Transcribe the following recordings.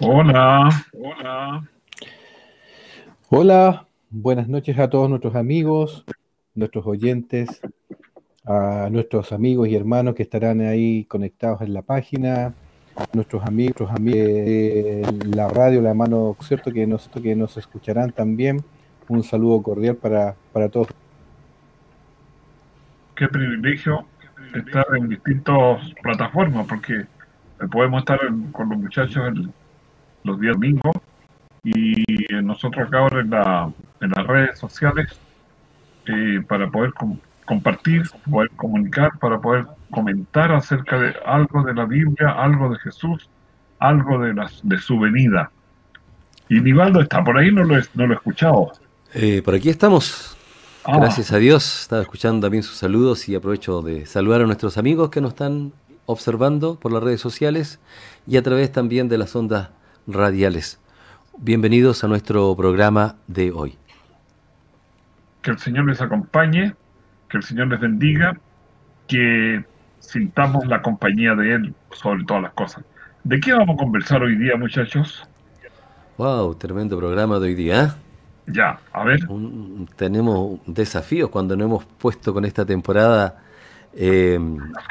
Hola, hola. Hola, buenas noches a todos nuestros amigos, nuestros oyentes, a nuestros amigos y hermanos que estarán ahí conectados en la página, nuestros amigos, amigos de la radio, la mano, cierto que nos, que nos escucharán también. Un saludo cordial para, para todos. Qué privilegio estar en distintas plataformas, porque podemos estar con los muchachos en los días domingos y nosotros acá ahora en, la, en las redes sociales eh, para poder compartir, poder comunicar, para poder comentar acerca de algo de la Biblia, algo de Jesús, algo de, las, de su venida. Y Nivaldo está por ahí, no lo, no lo he escuchado. Eh, por aquí estamos. Ah. Gracias a Dios. Estaba escuchando también sus saludos y aprovecho de saludar a nuestros amigos que nos están observando por las redes sociales y a través también de las ondas radiales. Bienvenidos a nuestro programa de hoy. Que el Señor les acompañe, que el Señor les bendiga, que sintamos la compañía de Él sobre todas las cosas. ¿De qué vamos a conversar hoy día, muchachos? Wow, tremendo programa de hoy día. ¿eh? Ya, a ver. tenemos desafíos cuando no hemos puesto con esta temporada eh,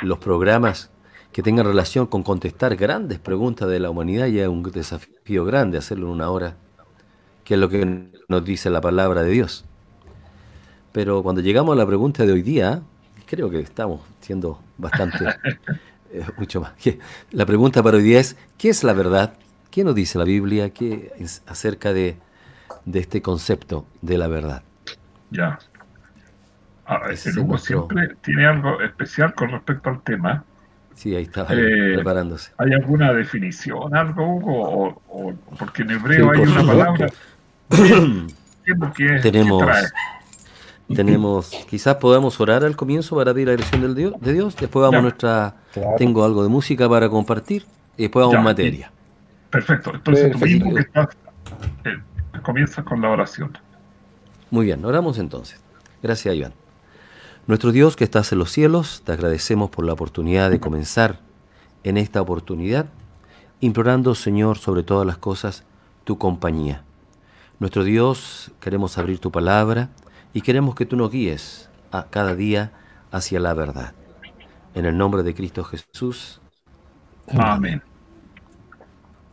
los programas que tengan relación con contestar grandes preguntas de la humanidad y es un desafío grande hacerlo en una hora, que es lo que nos dice la palabra de Dios. Pero cuando llegamos a la pregunta de hoy día, creo que estamos siendo bastante, eh, mucho más. La pregunta para hoy día es, ¿qué es la verdad? ¿Qué nos dice la Biblia ¿Qué es acerca de, de este concepto de la verdad? Ya. Ahora, siempre tiene algo especial con respecto al tema Sí, ahí está eh, preparándose. ¿Hay alguna definición, algo, Hugo? O, porque en hebreo hay una palabra. que, tenemos, tenemos, quizás podamos orar al comienzo para pedir la dirección del Dios, de Dios. Después vamos a nuestra. Tengo algo de música para compartir. Y después vamos a materia. Perfecto. Entonces tú mismo que estás, eh, comienzas con la oración. Muy bien, oramos entonces. Gracias, Iván. Nuestro Dios que estás en los cielos, te agradecemos por la oportunidad de comenzar en esta oportunidad, implorando, Señor, sobre todas las cosas, tu compañía. Nuestro Dios, queremos abrir tu palabra y queremos que tú nos guíes a cada día hacia la verdad. En el nombre de Cristo Jesús. Amén.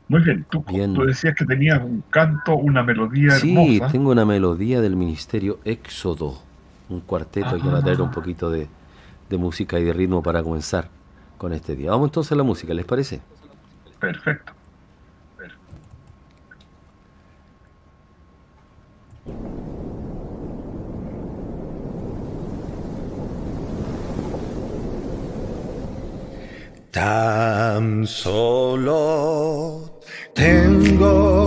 Muy bien, tú, decías que tenías un canto, una melodía Sí, tengo una melodía del ministerio Éxodo un cuarteto y va a traer un poquito de, de música y de ritmo para comenzar con este día. Vamos entonces a la música, ¿les parece? Perfecto. Tan solo tengo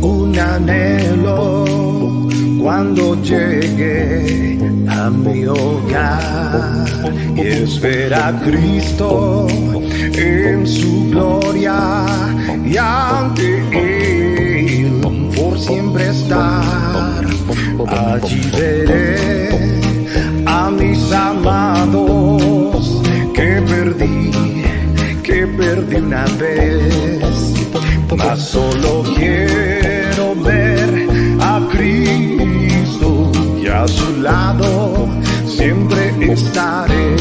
un anhelo cuando llegue a mi hogar y espera a Cristo en su gloria y ante Él por siempre estar. Allí veré a mis amados que perdí, que perdí una vez, mas solo quiero a su lado siempre estaré.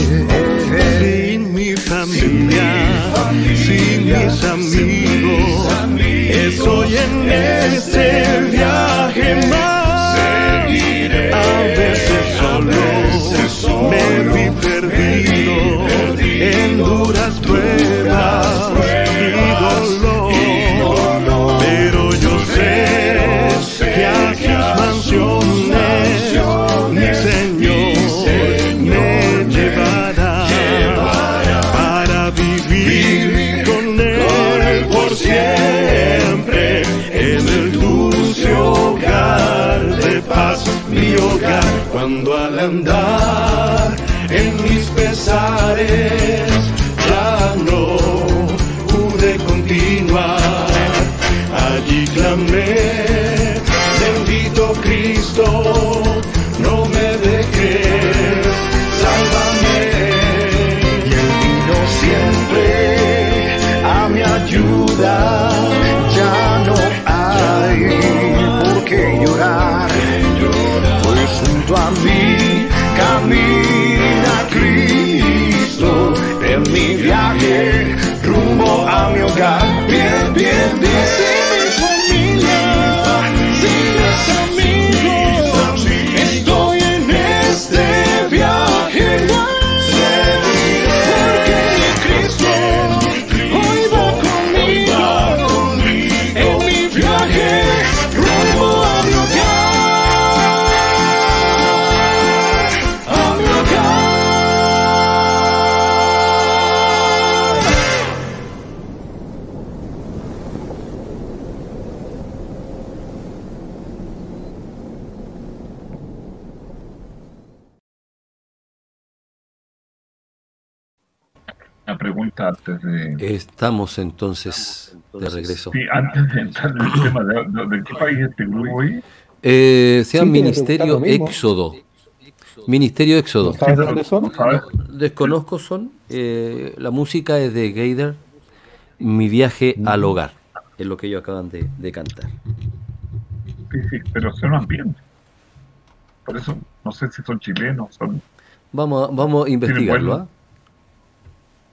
Sin mi familia, sin, mis amigos, estoy en este viaje Cristo, Estamos entonces de regreso. Sí, antes de entrar en el tema de, de- de qué país es este grupo hoy. Eh, se llama Sí, te iba a Ministerio. Éxodo. Ministerio Éxodo. ¿No sabes son? Desconozco son. eh, la música es de Gaider. Mi viaje al hogar. Es lo que ellos acaban de, de cantar. Sí, sí, pero suenan bien. Por eso, no sé si son chilenos, son... Vamos, a- vamos a investigarlo. ¿ah?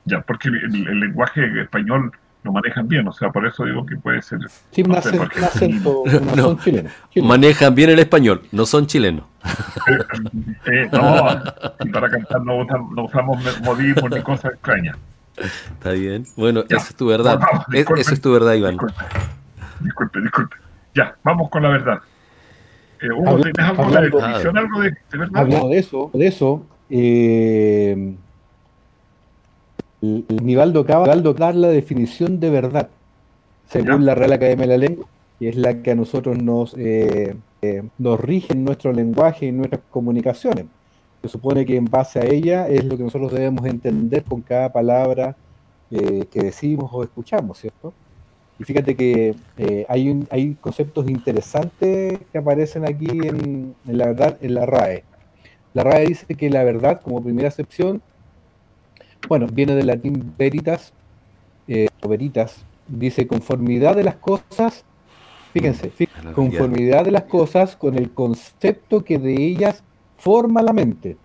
Ya, porque el, el- el lenguaje español lo manejan bien, o sea, por eso digo que puede ser... Sí, no un acento, no, No. son chilenos. Manejan bien el español, no son chilenos. Eh, no, y para cantar no, usam- no usamos modismos ni cosas extrañas. Está bien. Bueno, Ya. esa es tu verdad. Vamos, Es- tu verdad, Iván. Disculpe, disculpe, disculpe. Ya, vamos con la verdad. Eh, Hugo, Habla- ¿tenés algo de hablando- definición, algo de, de verdad? Hablando de eso, de eso, eh, Nivaldo de dar la definición de verdad, según la Real Academia de la Lengua, que es la que a nosotros nos, eh, eh, nos rige en nuestro lenguaje y nuestras comunicaciones. Se supone que en base a ella es lo que nosotros debemos entender con cada palabra eh, que decimos o escuchamos, ¿cierto? Y fíjate que eh, hay, un- hay conceptos interesantes que aparecen aquí en, en la verdad, en la RAE. La RAE dice que la verdad, como primera acepción, bueno, viene del latín veritas, eh, o veritas, dice conformidad de las cosas, fíjense, la conformidad de las cosas con el concepto que de ellas forma la mente.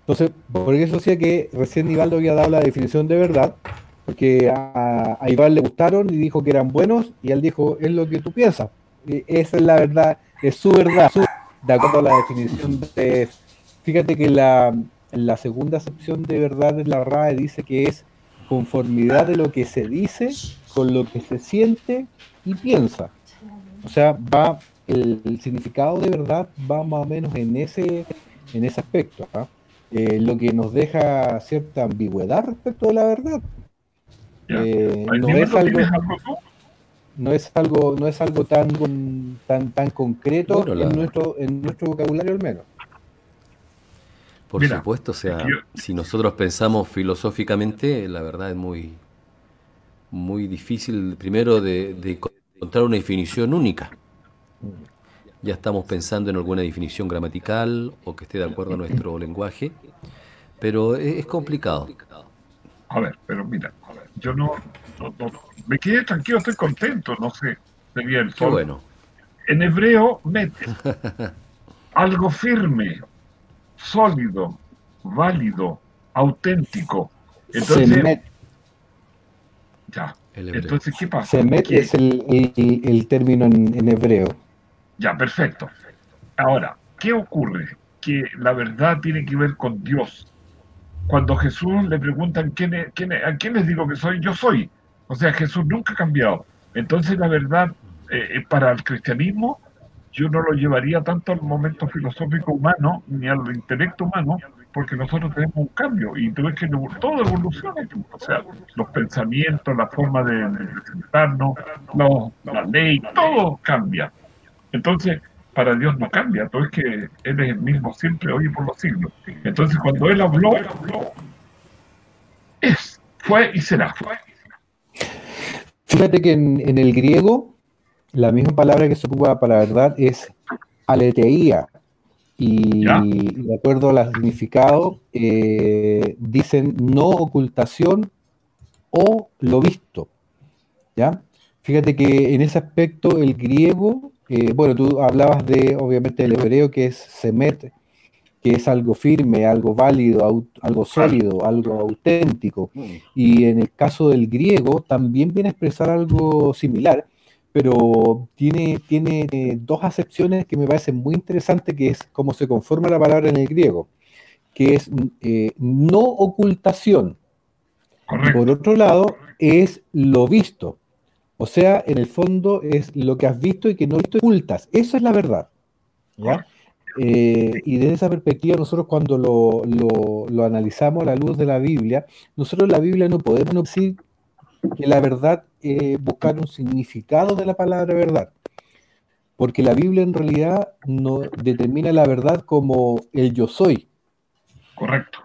Entonces, por eso decía que recién Nivaldo había dado la definición de verdad, porque a, a Iván le gustaron y dijo que eran buenos, y él dijo, es lo que tú piensas. Y esa es la verdad, es su verdad, su- de acuerdo a la definición de... Fíjate que la, la segunda acepción de verdad de la RAE dice que es conformidad de lo que se dice con lo que se siente y piensa. O sea, va el, el significado de verdad va más o menos en ese en ese aspecto, ¿ah? Eh, lo que nos deja cierta ambigüedad respecto de la verdad. Eh, no es algo no es algo no es algo tan con- tan tan concreto Bueno, la- en nuestro en nuestro vocabulario al menos. Por Mira, supuesto, o sea, yo- si nosotros pensamos filosóficamente, la verdad es muy, muy difícil, primero, de, de encontrar una definición única. Ya estamos pensando en alguna definición gramatical o que esté de acuerdo a nuestro lenguaje, pero es, es complicado. A ver, pero mira, a ver, yo no, no- no- me quedé tranquilo, estoy contento, no sé, sería el Qué sol. bueno. En hebreo mete algo firme, sólido, válido, auténtico. Entonces, Semet, ya. Entonces, ¿qué pasa? semet Que- es el, el- el término en, en hebreo. Ya, perfecto. Ahora, ¿qué ocurre? Que la verdad tiene que ver con Dios. Cuando Jesús le preguntan ¿quién es- quién es- a quién les digo que soy, yo soy. O sea, Jesús nunca ha cambiado. Entonces, la verdad, eh, eh, para el cristianismo, yo no lo llevaría tanto al momento filosófico humano ni al intelecto humano, porque nosotros tenemos un cambio y tú ves que todo evoluciona. O sea, los pensamientos, la forma de presentarnos, los- la ley, todo cambia. Entonces, para Dios no cambia, todo es que Él es el mismo siempre, hoy y por los siglos. Entonces cuando Él habló, es, fue y será. Fíjate que en, en el griego, la misma palabra que se ocupa para verdad es aleteía. Y ¿Ya? de acuerdo al significado, eh, dicen no ocultación o lo visto. ¿Ya? Fíjate que en ese aspecto el griego, eh, bueno, tú hablabas de, obviamente, el hebreo que es semet, que es algo firme, algo válido, algo sólido, algo auténtico. Y en el caso del griego también viene a expresar algo similar, pero tiene, tiene eh, dos acepciones que me parecen muy interesantes, que es cómo se conforma la palabra en el griego, que es eh, no ocultación. Correcto. por otro lado, es lo visto. O sea, en el fondo es lo que has visto y que no visto ocultas. Eso es la verdad. ¿ya? Eh, y desde esa perspectiva, nosotros cuando lo, lo- lo analizamos a la luz de la Biblia, nosotros la Biblia no podemos decir que la verdad es buscar un significado de la palabra verdad. Porque la Biblia en realidad no determina la verdad como el yo soy. Correcto.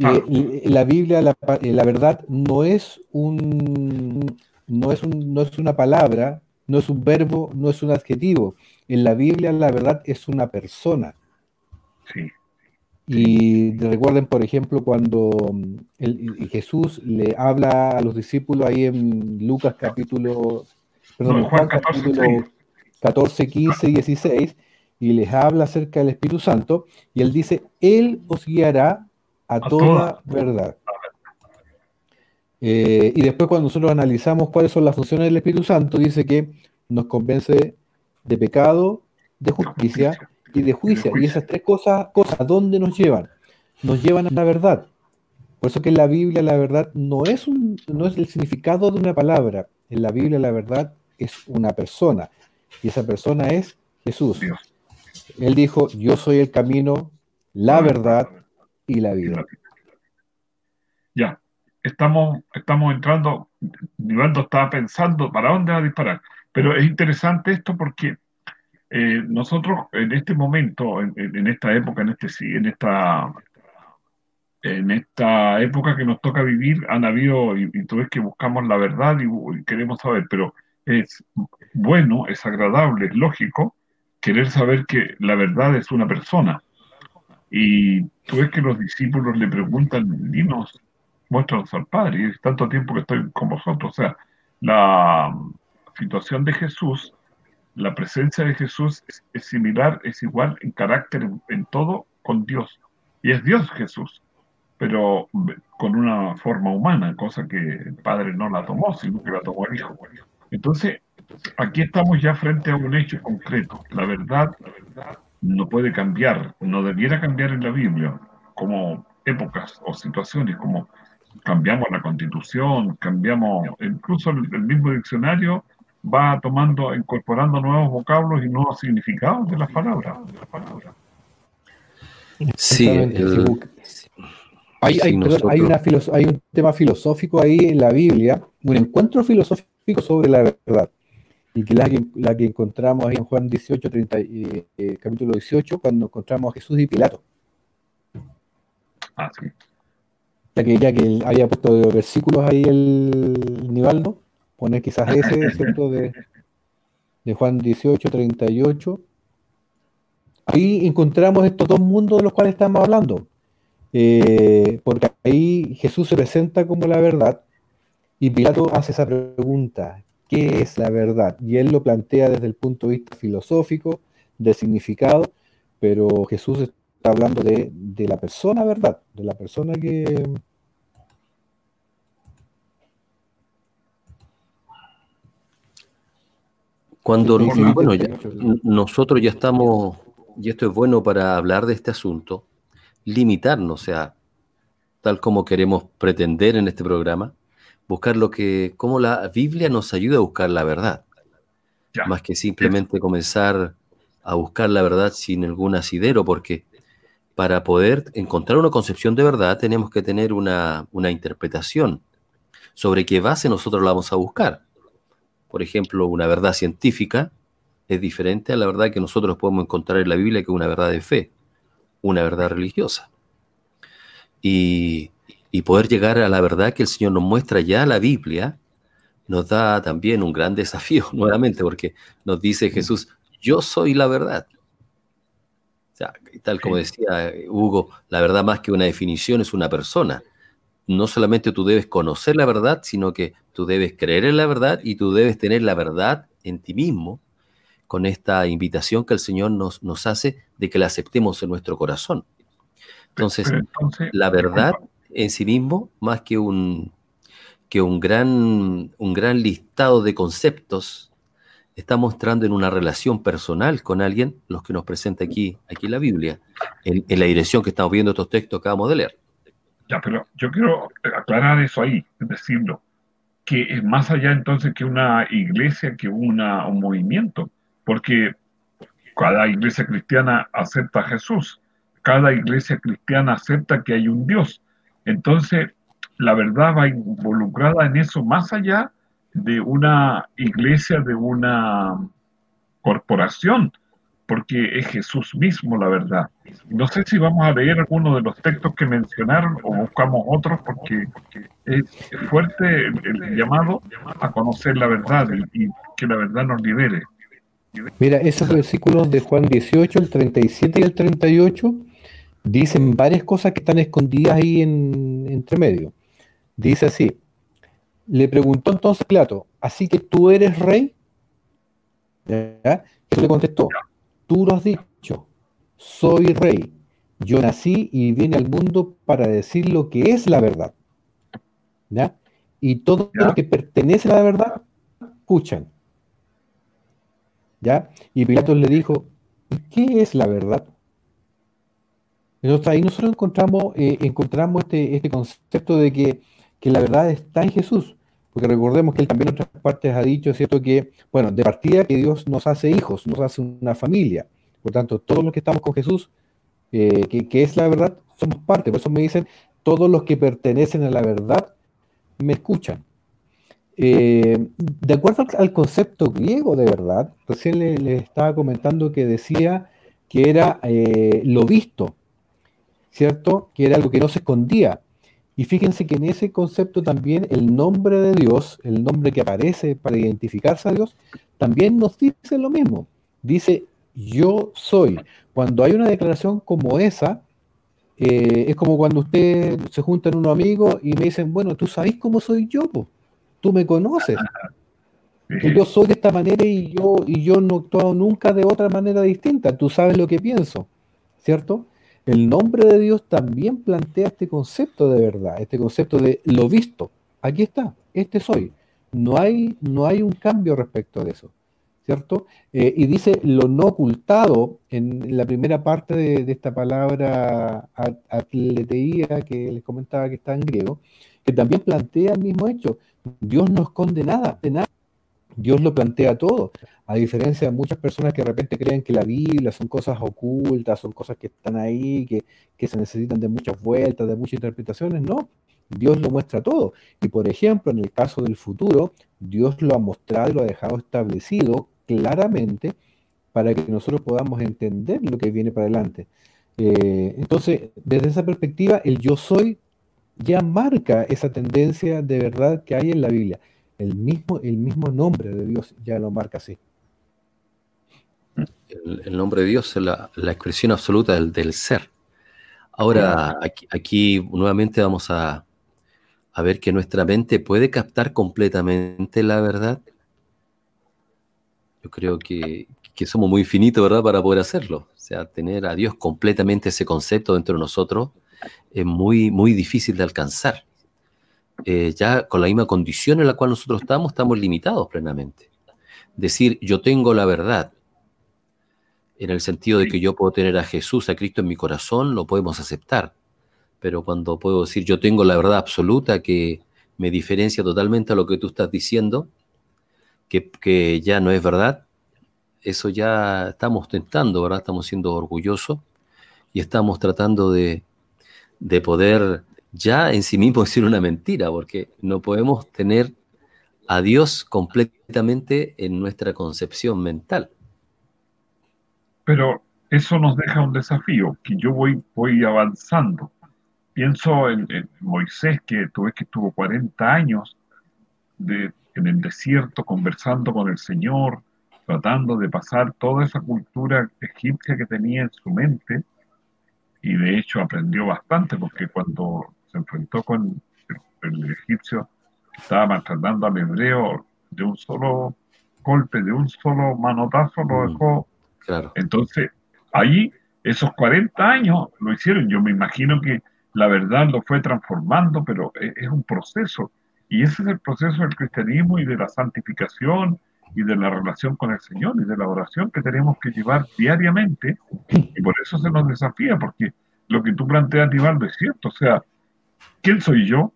Eh, eh, la Biblia, la, eh, la verdad, no es un, no es un, no es una palabra, no es un verbo, no es un adjetivo. En la Biblia, la verdad es una persona. Sí. Y recuerden, por ejemplo, cuando mm, el- Jesús le habla a los discípulos ahí en Lucas capítulo, perdón, No, Juan Juan 14, capítulo 14, 15 y 16, y les habla acerca del Espíritu Santo, y él dice, Él os guiará a, A toda verdad. Eh, y después cuando nosotros analizamos cuáles son las funciones del Espíritu Santo, dice que nos convence de pecado, de justicia y de juicio. Y esas tres cosas, cosas, ¿dónde nos llevan? Nos llevan a la verdad. Por eso que en la Biblia la verdad no es, un, no es el significado de una palabra. En la Biblia la verdad es una persona. Y esa persona es Jesús. Dios. Él dijo, yo soy el camino, la verdad y la vida. Ya, estamos, estamos entrando, Nivaldo estaba pensando para dónde va a disparar, pero es interesante esto porque eh, nosotros en este momento, en, esta época, en este en esta en esta época que nos toca vivir, han habido, y, tú ves que buscamos la verdad y, y queremos saber, pero es bueno, es agradable, es lógico querer saber que la verdad es una persona. Y tú ves que los discípulos le preguntan, dinos, muéstranos al Padre, y es tanto tiempo que estoy con vosotros. O sea, la situación de Jesús, la presencia de Jesús es, similar, es igual en carácter, en, todo, con Dios. Y es Dios Jesús, pero con una forma humana, cosa que el Padre no la tomó, sino que la tomó el Hijo. Entonces, aquí estamos ya frente a un hecho concreto. La verdad, la verdad no puede cambiar, no debiera cambiar en la Biblia, como épocas o situaciones, como cambiamos la constitución, cambiamos, incluso el mismo diccionario va tomando, incorporando nuevos vocablos y nuevos significados de las palabras. De las palabras. Sí, el- Hay, sí, hay- perdón, nosotros- hay una hay un tema filosófico ahí en la Biblia, un encuentro filosófico sobre la verdad, y que la que, la que encontramos ahí en Juan 18, 30, y, eh, capítulo 18, cuando encontramos a Jesús y Pilato, Ah, sí. ya que, ya que había puesto versículos ahí el Nivaldo, poner quizás ese, ¿cierto? De, de Juan 18, 38. Ahí encontramos estos dos mundos de los cuales estamos hablando. Eh, porque ahí Jesús se presenta como la verdad y Pilato hace esa pregunta, ¿qué es la verdad? Y él lo plantea desde el punto de vista filosófico, de significado, pero Jesús está hablando de, de la persona verdad, de la persona que... Cuando, Sí, sí, bueno, ya- nosotros ya estamos, y esto es bueno para hablar de este asunto, limitarnos, o sea, tal como queremos pretender en este programa, buscar lo que, cómo la Biblia nos ayuda a buscar la verdad, Ya. más que simplemente comenzar a buscar la verdad sin algún asidero, porque para poder encontrar una concepción de verdad tenemos que tener una, una interpretación sobre qué base nosotros la vamos a buscar. Por ejemplo, una verdad científica es diferente a la verdad que nosotros podemos encontrar en la Biblia, que es una verdad de fe, una verdad religiosa. Y, y poder llegar a la verdad que el Señor nos muestra ya la Biblia, nos da también un gran desafío nuevamente, porque nos dice Jesús, yo soy la verdad. O sea, tal como decía Hugo, la verdad más que una definición es una persona. No solamente tú debes conocer la verdad, sino que tú debes creer en la verdad y tú debes tener la verdad en ti mismo con esta invitación que el Señor nos, nos hace de que la aceptemos en nuestro corazón. Entonces, entonces, la verdad en sí mismo, más que un, que un, gran, un gran listado de conceptos, está mostrando en una relación personal con alguien los que nos presenta aquí, aquí la Biblia, en, en la dirección que estamos viendo estos textos que acabamos de leer. Ya, pero yo quiero aclarar eso ahí, decirlo, que es más allá entonces que una iglesia, que una, un movimiento, porque cada iglesia cristiana acepta a Jesús, cada iglesia cristiana acepta que hay un Dios. Entonces, la verdad va involucrada en eso más allá de una iglesia, de una corporación, porque es Jesús mismo la verdad. No sé si vamos a leer alguno de los textos que mencionaron o buscamos otros, porque es fuerte el, llamado a conocer la verdad y, y que la verdad nos libere. Mira, esos versículos de Juan 18, el 37 y el 38 dicen varias cosas que están escondidas ahí en, entre medio. Dice así, le preguntó entonces Plato, ¿así que tú eres rey? ¿Ya? Jesús le contestó, tú lo has dicho, soy rey. Yo nací y vine al mundo para decir lo que es la verdad. ¿Ya? Y todo Ya. lo que pertenece a la verdad, escuchan. ¿Ya? Y Pilatos le dijo, "¿Y ¿qué es la verdad? Entonces ahí nosotros encontramos, eh, encontramos este, este concepto de que, que la verdad está en Jesús. Porque recordemos que él también en otras partes ha dicho, ¿cierto? Que, bueno, de partida que Dios nos hace hijos, nos hace una familia. Por tanto, todos los que estamos con Jesús, eh, que, que es la verdad, somos parte. Por eso me dicen, todos los que pertenecen a la verdad me escuchan. Eh, de acuerdo al, concepto griego de verdad, recién le, le estaba comentando que decía que era eh, lo visto, ¿cierto? Que era algo que no se escondía. Y fíjense que en ese concepto también el nombre de Dios, el nombre que aparece para identificarse a Dios, también nos dice lo mismo. Dice, yo soy. Cuando hay una declaración como esa, eh, es como cuando usted se juntan unos amigos y me dicen, bueno, tú sabes cómo soy yo, tú me conoces. Yo soy de esta manera y yo, y yo no he actuado nunca de otra manera distinta. Tú sabes lo que pienso, ¿cierto? El nombre de Dios también plantea este concepto de verdad, este concepto de lo visto. Aquí está, este soy. No hay, no hay un cambio respecto de eso, ¿cierto? Eh, y dice lo no ocultado en la primera parte de, de esta palabra at- atleteía que les comentaba que está en griego, que también plantea el mismo hecho. Dios no esconde nada, de nada. Dios lo plantea todo, a diferencia de muchas personas que de repente creen que la Biblia son cosas ocultas, son cosas que están ahí, que, que se necesitan de muchas vueltas, de muchas interpretaciones. No, Dios lo muestra todo. Y por ejemplo, en el caso del futuro, Dios lo ha mostrado y lo ha dejado establecido claramente para que nosotros podamos entender lo que viene para adelante. Eh, entonces, desde esa perspectiva, el yo soy ya marca esa tendencia de verdad que hay en la Biblia. El mismo, el mismo nombre de Dios ya lo marca así. El, el nombre de Dios es la, la expresión absoluta del, del ser. Ahora, aquí, aquí nuevamente vamos a, a ver que nuestra mente puede captar completamente la verdad. Yo creo que, que somos muy finitos, ¿verdad?, para poder hacerlo. O sea, tener a Dios completamente ese concepto dentro de nosotros es muy, muy difícil de alcanzar. Eh, ya con la misma condición en la cual nosotros estamos, estamos limitados plenamente. Decir, yo tengo la verdad, en el sentido de que yo puedo tener a Jesús, a Cristo en mi corazón, lo podemos aceptar. Pero cuando puedo decir, yo tengo la verdad absoluta que me diferencia totalmente a lo que tú estás diciendo, que, que ya no es verdad, eso ya estamos tentando, ¿verdad? Estamos siendo orgullosos y estamos tratando de, de poder ya en sí mismo decir una mentira, porque no podemos tener a Dios completamente en nuestra concepción mental. Pero eso nos deja un desafío, que yo voy, voy avanzando. Pienso en, Moisés, que tú ves que estuvo 40 años en el desierto conversando con el Señor, tratando de pasar toda esa cultura egipcia que tenía en su mente, y de hecho aprendió bastante, porque cuando se enfrentó con el, egipcio que estaba maltratando al hebreo, de un solo golpe, de un solo manotazo, lo Mm. dejó Claro. entonces, ahí, esos 40 años lo hicieron. Yo me imagino que la verdad lo fue transformando, pero e- es, un proceso. Y ese es el proceso del cristianismo y de la santificación y de la relación con el Señor y de la oración que tenemos que llevar diariamente. Y por eso se nos desafía, porque lo que tú planteas, Nivaldo, es cierto. O sea, ¿quién soy yo?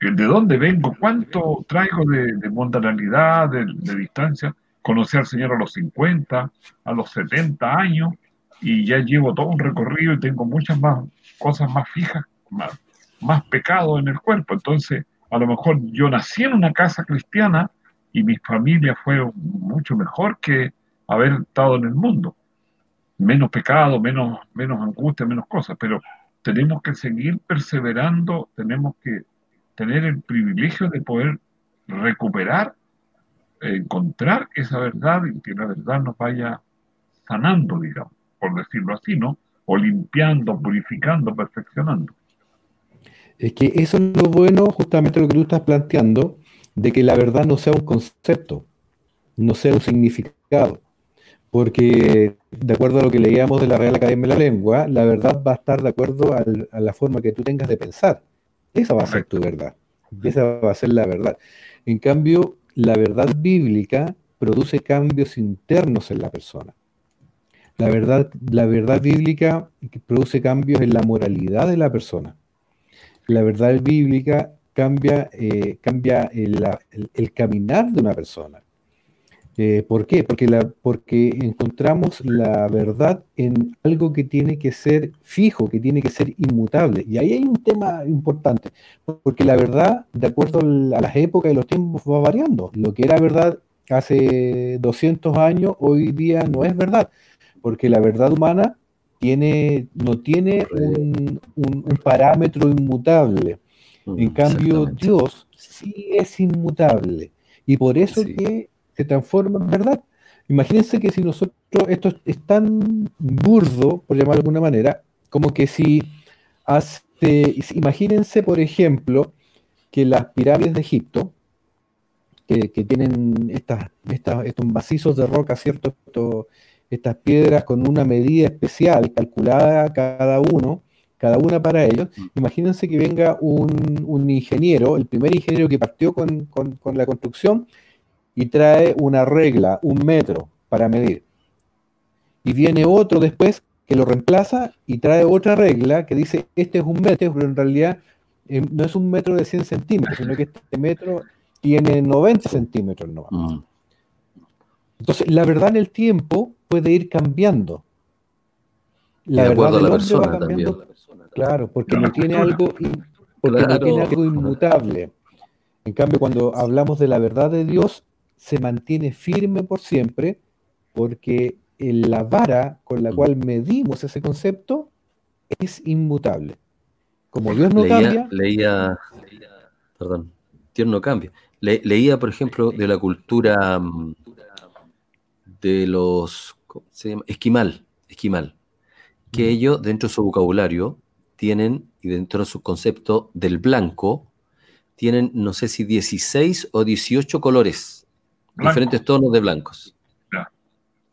¿De dónde vengo? ¿Cuánto traigo de, mundanalidad, de, de distancia? Conocí al Señor a los 50, a los 70 años, y ya llevo todo un recorrido y tengo muchas más cosas más fijas, más, más pecado en el cuerpo. Entonces, a lo mejor yo nací en una casa cristiana y mi familia fue mucho mejor que haber estado en el mundo. Menos pecado, menos, menos angustia, menos cosas, pero tenemos que seguir perseverando, tenemos que tener el privilegio de poder recuperar, encontrar esa verdad y que la verdad nos vaya sanando, digamos, por decirlo así, ¿no? O limpiando, purificando, perfeccionando. Es que eso es lo bueno, justamente lo que tú estás planteando, de que la verdad no sea un concepto, no sea un significado. Porque de acuerdo a lo que leíamos de la Real Academia de la Lengua, la verdad va a estar de acuerdo al- a la forma que tú tengas de pensar. Esa va a ser tu verdad. Esa va a ser la verdad. En cambio, la verdad bíblica produce cambios internos en la persona. La verdad, la verdad bíblica produce cambios en la moralidad de la persona. La verdad bíblica cambia, eh, cambia el, la- el- el caminar de una persona. Eh, ¿por qué? Porque, la, porque encontramos la verdad en algo que tiene que ser fijo, que tiene que ser inmutable. Y ahí hay un tema importante, porque la verdad, de acuerdo a las épocas y los tiempos, va variando. Lo que era verdad hace 200 años, hoy día no es verdad, porque la verdad humana tiene, no tiene un, un- un parámetro inmutable. Mm, En cambio. Dios sí es inmutable. Y por eso Sí. que se transforma en verdad. Imagínense que si nosotros, esto es, tan burdo, por llamarlo de alguna manera, como que si hace, imagínense, por ejemplo, que las pirámides de Egipto, que, que tienen estas, estas- estos macizos de roca, ¿cierto? Esto- estas piedras con una medida especial, calculada cada uno, cada una para ellos. Imagínense que venga un, un ingeniero, el primer ingeniero que partió con, con- con la construcción, y trae una regla, un metro para medir. Y viene otro después que lo reemplaza y trae otra regla que dice, este es un metro, pero en realidad eh, no es un metro de 100 centímetros, sino que este metro tiene 90 centímetros nomás. Mm, Entonces, la verdad en el tiempo puede ir cambiando. y de acuerdo a la hombre va persona cambiando, también. Claro, porque la no tiene algo, porque no Claro. tiene algo inmutable. En cambio, cuando hablamos de la verdad de Dios, se mantiene firme por siempre, porque en la vara con la cual medimos ese concepto es inmutable. Como Dios no leía, cambia, leía, perdón, Dios no cambia. Le- leía, por ejemplo, de la cultura mm, de los ¿cómo se llama? esquimal, esquimal, que Mm. ellos dentro de su vocabulario tienen, y dentro de su concepto del blanco, tienen, no sé si 16 o 18 colores, Blanco. diferentes tonos de blancos.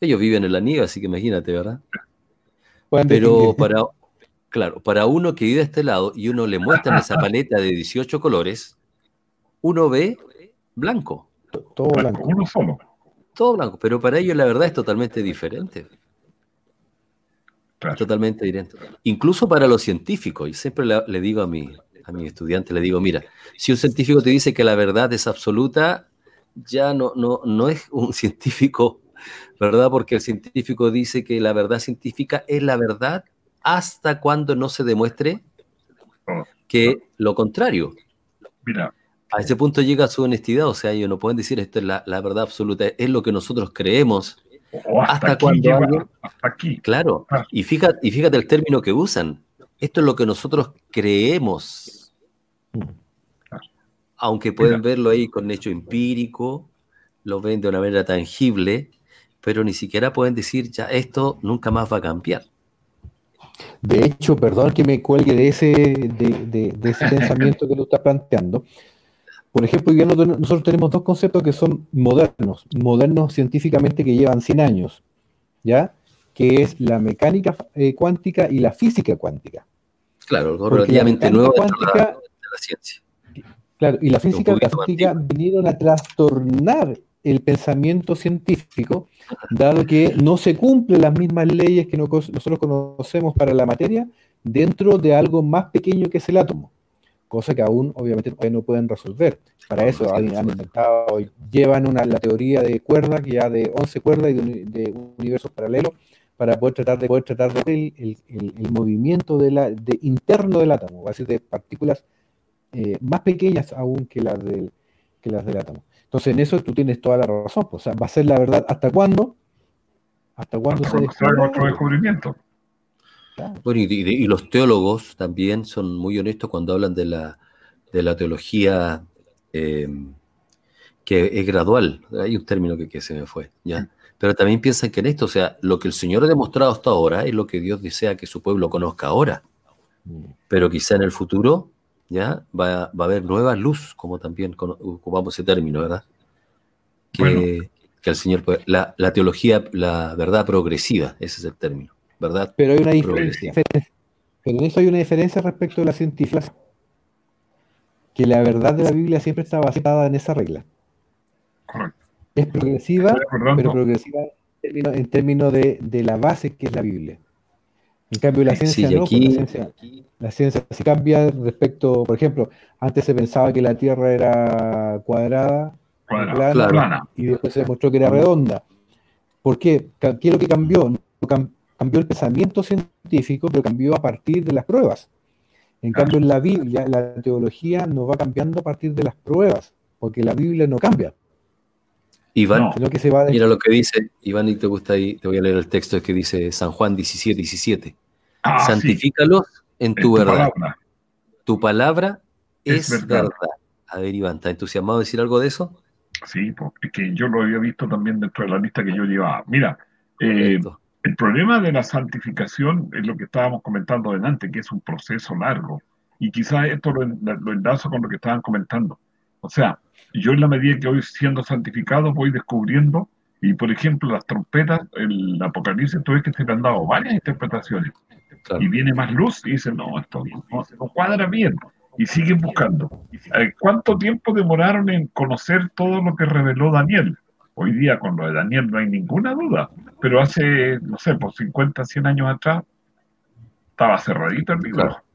Ellos viven en la nieve, así que imagínate, ¿verdad? pueden Pero para, claro, para uno que vive a este lado y uno le muestran esa paleta de 18 colores, uno ve blanco, todo Blanco, uno solo. todo blanco, pero para ellos la verdad es totalmente diferente. Claro. Totalmente diferente. Incluso para los científicos, y siempre le, le digo a mi, a mi estudiante, le digo, mira, si un científico te dice que la verdad es absoluta, ya no, no, no es un científico, ¿verdad? Porque el científico dice que la verdad científica es la verdad hasta cuando no se demuestre que lo contrario. Mira, A ese punto llega su honestidad, o sea, ellos no pueden decir esto es la, la verdad absoluta, es lo que nosotros creemos O hasta, cuando lleva- alguien- hasta aquí. Claro, Ah. y fíjate, y fíjate el término que usan. Esto es lo que nosotros creemos. Aunque pueden verlo ahí con hecho empírico, lo ven de una manera tangible, pero ni siquiera pueden decir ya esto nunca más va a cambiar. De hecho, perdón que me cuelgue de ese, de, de- de ese pensamiento que tú estás planteando. Por ejemplo, nosotros tenemos dos conceptos que son modernos, modernos científicamente que llevan 100 años, ¿ya? Que es la mecánica eh, cuántica y la física cuántica. Claro, algo relativamente nuevo dentro de la, cuántica, de la ciencia. Claro, y la física poquito más cuántica vinieron a trastornar el pensamiento científico, dado que no se cumplen las mismas leyes que no- nosotros conocemos para la materia dentro de algo más pequeño que es el átomo, cosa que aún obviamente no pueden resolver. Para eso han, inventado, llevan una, la teoría de cuerdas, ya de 11 cuerdas y de, de universos paralelos, para poder tratar de poder tratar de el- el movimiento de la, de interno del átomo, es decir, de partículas eh, más pequeñas aún que las del, que las del átomo. Entonces, en eso tú tienes toda la razón. pues, o sea, va a ser la verdad hasta cuándo, hasta cuándo se descubra. otro descubrimiento. Claro. Bueno, y, y- y los teólogos también son muy honestos cuando hablan de la, de la teología eh, que es gradual. Hay un término que, que se me fue, ¿ya? Pero también piensan que en esto, o sea, lo que el Señor ha demostrado hasta ahora es lo que Dios desea que su pueblo conozca ahora. Pero quizá en el futuro, ¿ya? Va, va a haber nueva luz, como también ocupamos ese término, ¿verdad? Que, Bueno. que el Señor puede- la, la teología, la verdad progresiva, ese es el término, ¿verdad? Pero hay una diferencia. Pero en eso hay una diferencia respecto de la científica. Que la verdad de la Biblia siempre está basada en esa regla. Correcto. Es progresiva, pero progresiva en términos, en términos de, de la base que es la Biblia. En cambio, la Sí, ciencia y no, pues, aquí, la ciencia, la ciencia sí cambia respecto, por ejemplo, antes se pensaba que la Tierra era cuadrada, Cuadrada, plana, Claro. plana. y después se demostró que era redonda. ¿Por qué? ¿Qué es lo que cambió? Cambió el pensamiento científico, pero cambió a partir de las pruebas. En Claro. cambio, en la Biblia, la teología no va cambiando a partir de las pruebas, porque la Biblia no cambia, Iván, No. que se va de... Mira lo que dice, Iván, y te gusta ahí, te voy a leer el texto que dice San Juan 17, 17. Ah, Santifícalos en en tu verdad. palabra. Tu palabra Es es, verdad. verdad. A ver, Iván, ¿estás entusiasmado de decir algo de eso? Sí, porque que yo lo había visto también dentro de la lista que yo llevaba. Mira, eh, el problema de la santificación es lo que estábamos comentando delante, que es un proceso largo. Y quizás esto lo, lo enlazo con lo que estaban comentando. O sea, yo en la medida que voy siendo santificado voy descubriendo, y por ejemplo las trompetas, el Apocalipsis, tú ves que se le han dado varias interpretaciones. Claro. y viene más luz y dice, no, esto no, no, cuadra bien. Y siguen buscando. Eh, ¿Cuánto tiempo demoraron en conocer todo lo que reveló Daniel? Hoy día con lo de Daniel no hay ninguna duda, pero hace, no sé, por 50, 100 años atrás estaba cerradito el libro. Claro.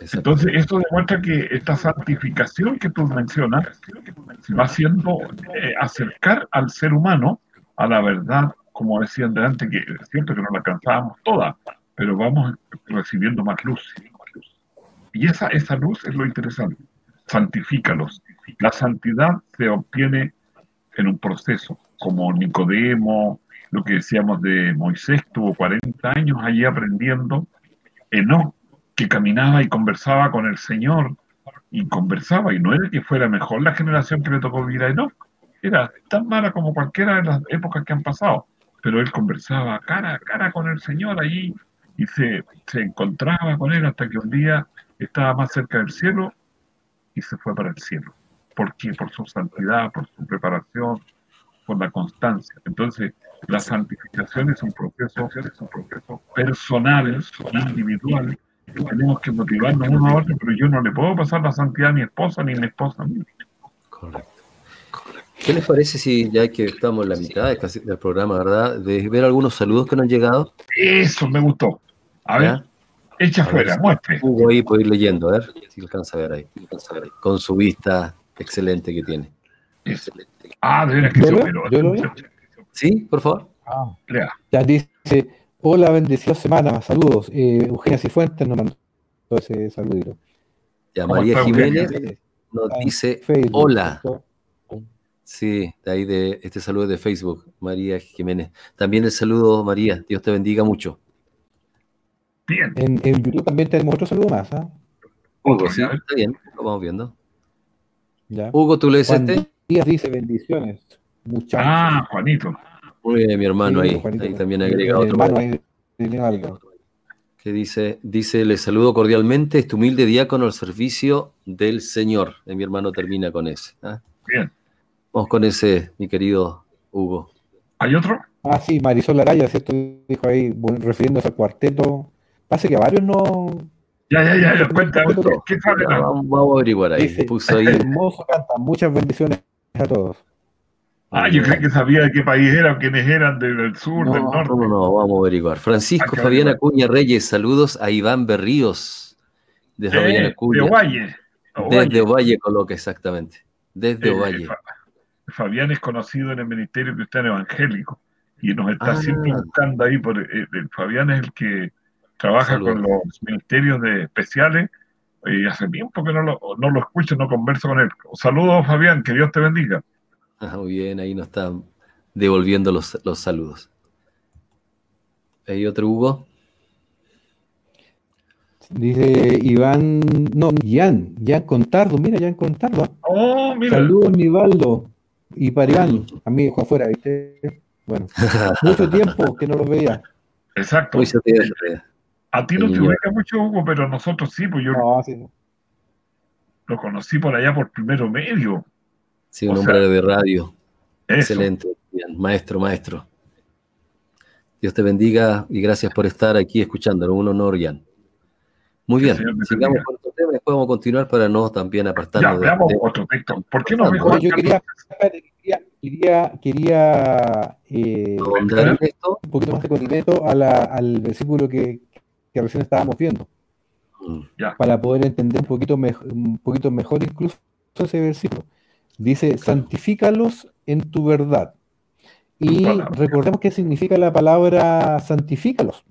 Entonces, esto demuestra que esta santificación que tú mencionas va haciendo eh, acercar al ser humano a la verdad, como decían delante, que es cierto que no la alcanzábamos toda, pero vamos recibiendo más luz. Y esa, esa luz es lo interesante. Santifícalos. La santidad se obtiene en un proceso, como Nicodemo, lo que decíamos de Moisés, tuvo 40 años allí aprendiendo, Enoch, que caminaba y conversaba con el Señor, y conversaba, y no era que fuera mejor la generación que le tocó vivir a Enoch, era tan mala como cualquiera de las épocas que han pasado, pero él conversaba cara a cara con el Señor allí, y se, se encontraba con él hasta que un día estaba más cerca del cielo y se fue para el cielo. ¿Por qué? Por su santidad, por su preparación, por la constancia. Entonces, la santificación es un proceso, es un proceso personal, individual. que Tenemos que motivarnos uno a otro, pero yo no le puedo pasar la santidad a mi esposa ni a mi esposa a mí. Correcto. ¿Qué les parece si ya que estamos en la mitad de casi- del programa, verdad, de ver algunos saludos que nos han llegado? Eso me gustó. A ver, ¿Ya? echa fuera, muestre. Hugo ahí puede ir leyendo, a ver si alcanza a ver ahí. Con su vista excelente que tiene. Ah, de veras que ¿Yo sí, lo- pero yo lo veo? ¿Sí? Por favor. Ah. Ya dice, hola, bendecida semana, saludos. Eh, Eugenia Cifuentes nos mandó ese saludito. Ya ¿Cómo María Eugenia? Jiménez nos Ah, dice, Facebook, hola. Sí, de ahí de este saludo de Facebook, María Jiménez. También el saludo, María, Dios te bendiga mucho. Bien. En, en YouTube también tenemos otro saludo más, ¿ah? Hugo, sí, está bien, lo vamos viendo. Ya. Hugo, ¿tú lees Juan este? Díaz dice bendiciones, muchachos. Ah, Juanito. Muy bien, mi hermano Sí, ahí. Juanito. Ahí también agrega otro. hermano ahí tiene algo. que dice, dice, le saludo cordialmente, este humilde diácono al servicio del Señor. Y mi hermano termina con ese. ¿ah? Bien. Vamos con ese, mi querido Hugo. ¿Hay otro? Ah, sí, Marisol Araya, ¿cierto? Dijo ahí, bueno, refiriéndose al cuarteto. Pasa que a varios no. Ya, ya, ya, ya, cuenta. ¿Qué sabe? Vamos, vamos a averiguar ahí. Dice, Puso ahí. hermoso canta, muchas bendiciones a todos. Ah, yo creí que sabía de qué país eran, quiénes eran, del sur, No, del norte. No, no, no, vamos a averiguar. Francisco Acá Fabián. Acuña Reyes, saludos a Iván Berríos, de Fabián Eh, de Acuña. Ovalle. Desde Ovalle coloca exactamente. Desde Eh, Ovalle. Fa- Fabián es conocido en el Ministerio Cristiano Evangélico y nos está Ah. siempre buscando ahí. Por, eh, eh, Fabián es el que trabaja Saludos. con los ministerios de especiales y hace tiempo que no lo, no lo escucho, no converso con él. Saludos, Fabián, que Dios te bendiga. Ah, muy bien, ahí nos están devolviendo los, los saludos. ¿Hay otro Hugo? Dice Iván, no, Jan, Jan Contardo, mira, Jan Contardo. ¿ah? Oh, mira, Saludos, Nivaldo. Y para Iván, amigo afuera, ¿viste? Bueno, mucho tiempo que no los veía. exacto. Muy satisfecho. A ti no te ubica mucho, Hugo, pero nosotros sí, pues yo No, sí. lo conocí por allá por primero medio. Sí, un O hombre sea, de radio. Eso. Excelente. Bien, maestro, maestro. Dios te bendiga y gracias por estar aquí escuchándonos. Un honor, Jan. Muy bien, sigamos con otro tema y después vamos a continuar para no también Ya, apartarnos de, veamos de- otro texto. ¿Por qué no me Oye, Oye, yo quería, quería, quería, quería, eh, un poquito más de condimento a la- al versículo que, que recién estábamos viendo, para poder entender un poquito, un poquito mejor incluso ese versículo. Dice, santifícalos en tu verdad. Y recordemos qué significa la palabra santifícalos.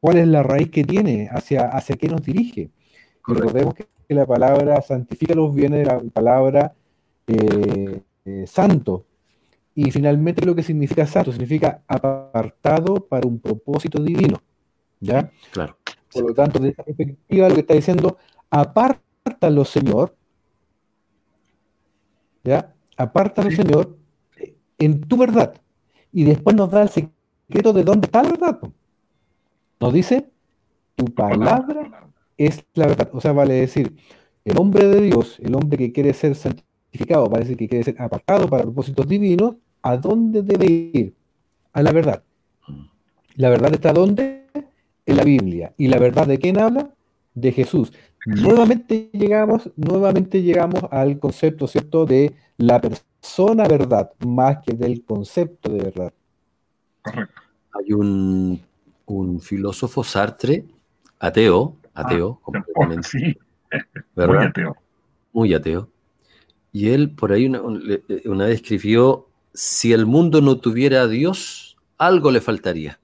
¿Cuál es la raíz que tiene? ¿Hacia, hacia qué nos dirige? Y recordemos que que la palabra santifícalos viene de la palabra eh, eh, santo. Y finalmente lo que significa santo significa apartado para un propósito divino. ¿Ya? Claro. Por lo tanto, de esta perspectiva, lo que está diciendo, apártalo, Señor. ¿Ya? Apártalo, Señor, en tu verdad. Y después nos da el secreto de dónde está la verdad. Nos dice, tu palabra es la verdad. O sea, vale decir, el hombre de Dios, el hombre que quiere ser santificado, decir que quiere ser apartado para propósitos divinos, ¿a dónde debe ir? A la verdad. ¿La verdad está dónde? En la Biblia. ¿Y la verdad de quién habla? De Jesús. Nuevamente llegamos, nuevamente llegamos al concepto, ¿cierto?, de la persona verdad, más que del concepto de verdad. Correcto. Hay un, un filósofo Sartre, ateo, ateo, completamente, Sí, muy ateo. Muy ateo. Y él por ahí una, un- le- una vez escribió, si el mundo no tuviera a Dios, algo le faltaría.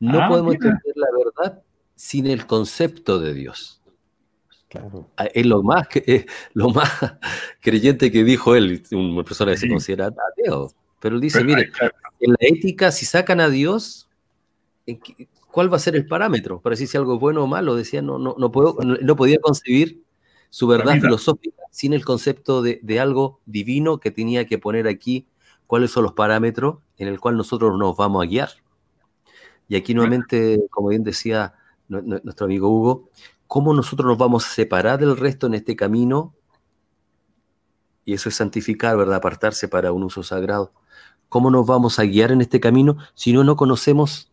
No Ah, podemos mira. entender la verdad sin el concepto de Dios. Claro. Ah, Es lo más, que- es lo más creyente que dijo él, una persona que se considera ateo. Pero él dice, Pero, mire, en la ética, si sacan a Dios, ¿en qué- ¿cuál va a ser el parámetro para decir si algo es bueno o malo? Decía, no, no, no, puedo, no, no podía concebir su verdad filosófica sin el concepto de, de algo divino que tenía que poner aquí cuáles son los parámetros en el cual nosotros nos vamos a guiar. Y aquí nuevamente, como bien decía nu- nu- nuestro amigo Hugo, cómo nosotros nos vamos a separar del resto en este camino, y eso es santificar, ¿verdad? Apartarse para un uso sagrado. ¿Cómo nos vamos a guiar en este camino si no, no conocemos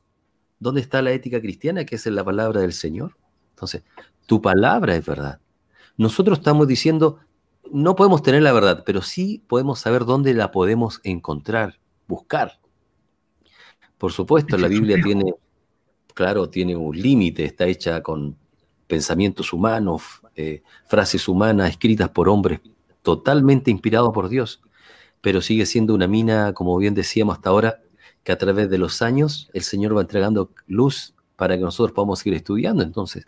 dónde está la ética cristiana, que es en la palabra del Señor? Entonces, tu palabra es verdad. Nosotros estamos diciendo, no podemos tener la verdad, pero sí podemos saber dónde la podemos encontrar, buscar. Por supuesto, la Biblia tiene, claro, tiene un límite, está hecha con pensamientos humanos, eh, frases humanas escritas por hombres totalmente inspirados por Dios, pero sigue siendo una mina, como bien decíamos hasta ahora, que a través de los años el Señor va entregando luz para que nosotros podamos seguir estudiando. Entonces,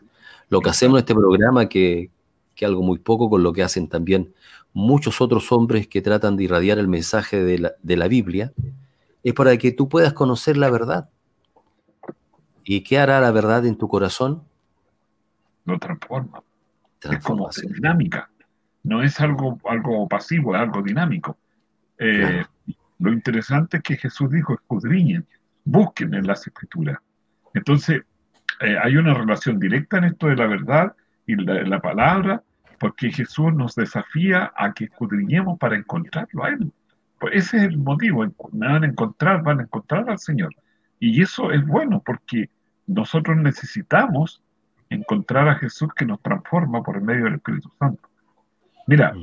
lo que hacemos en este programa, que, que algo muy poco con lo que hacen también muchos otros hombres que tratan de irradiar el mensaje de la, de la Biblia, es para que tú puedas conocer la verdad. ¿Y qué hará la verdad en tu corazón? Lo transforma. Es como dinámica. No es algo, algo pasivo, es algo dinámico. Eh, Lo interesante es que Jesús dijo, escudriñen, busquen en las escrituras. Entonces, eh, hay una relación directa en esto de la verdad y la, la palabra, porque Jesús nos desafía a que escudriñemos para encontrarlo a Él. Pues ese es el motivo, me van a encontrar, van a encontrar al Señor. Y eso es bueno porque nosotros necesitamos encontrar a Jesús que nos transforma por el medio del Espíritu Santo. Mira,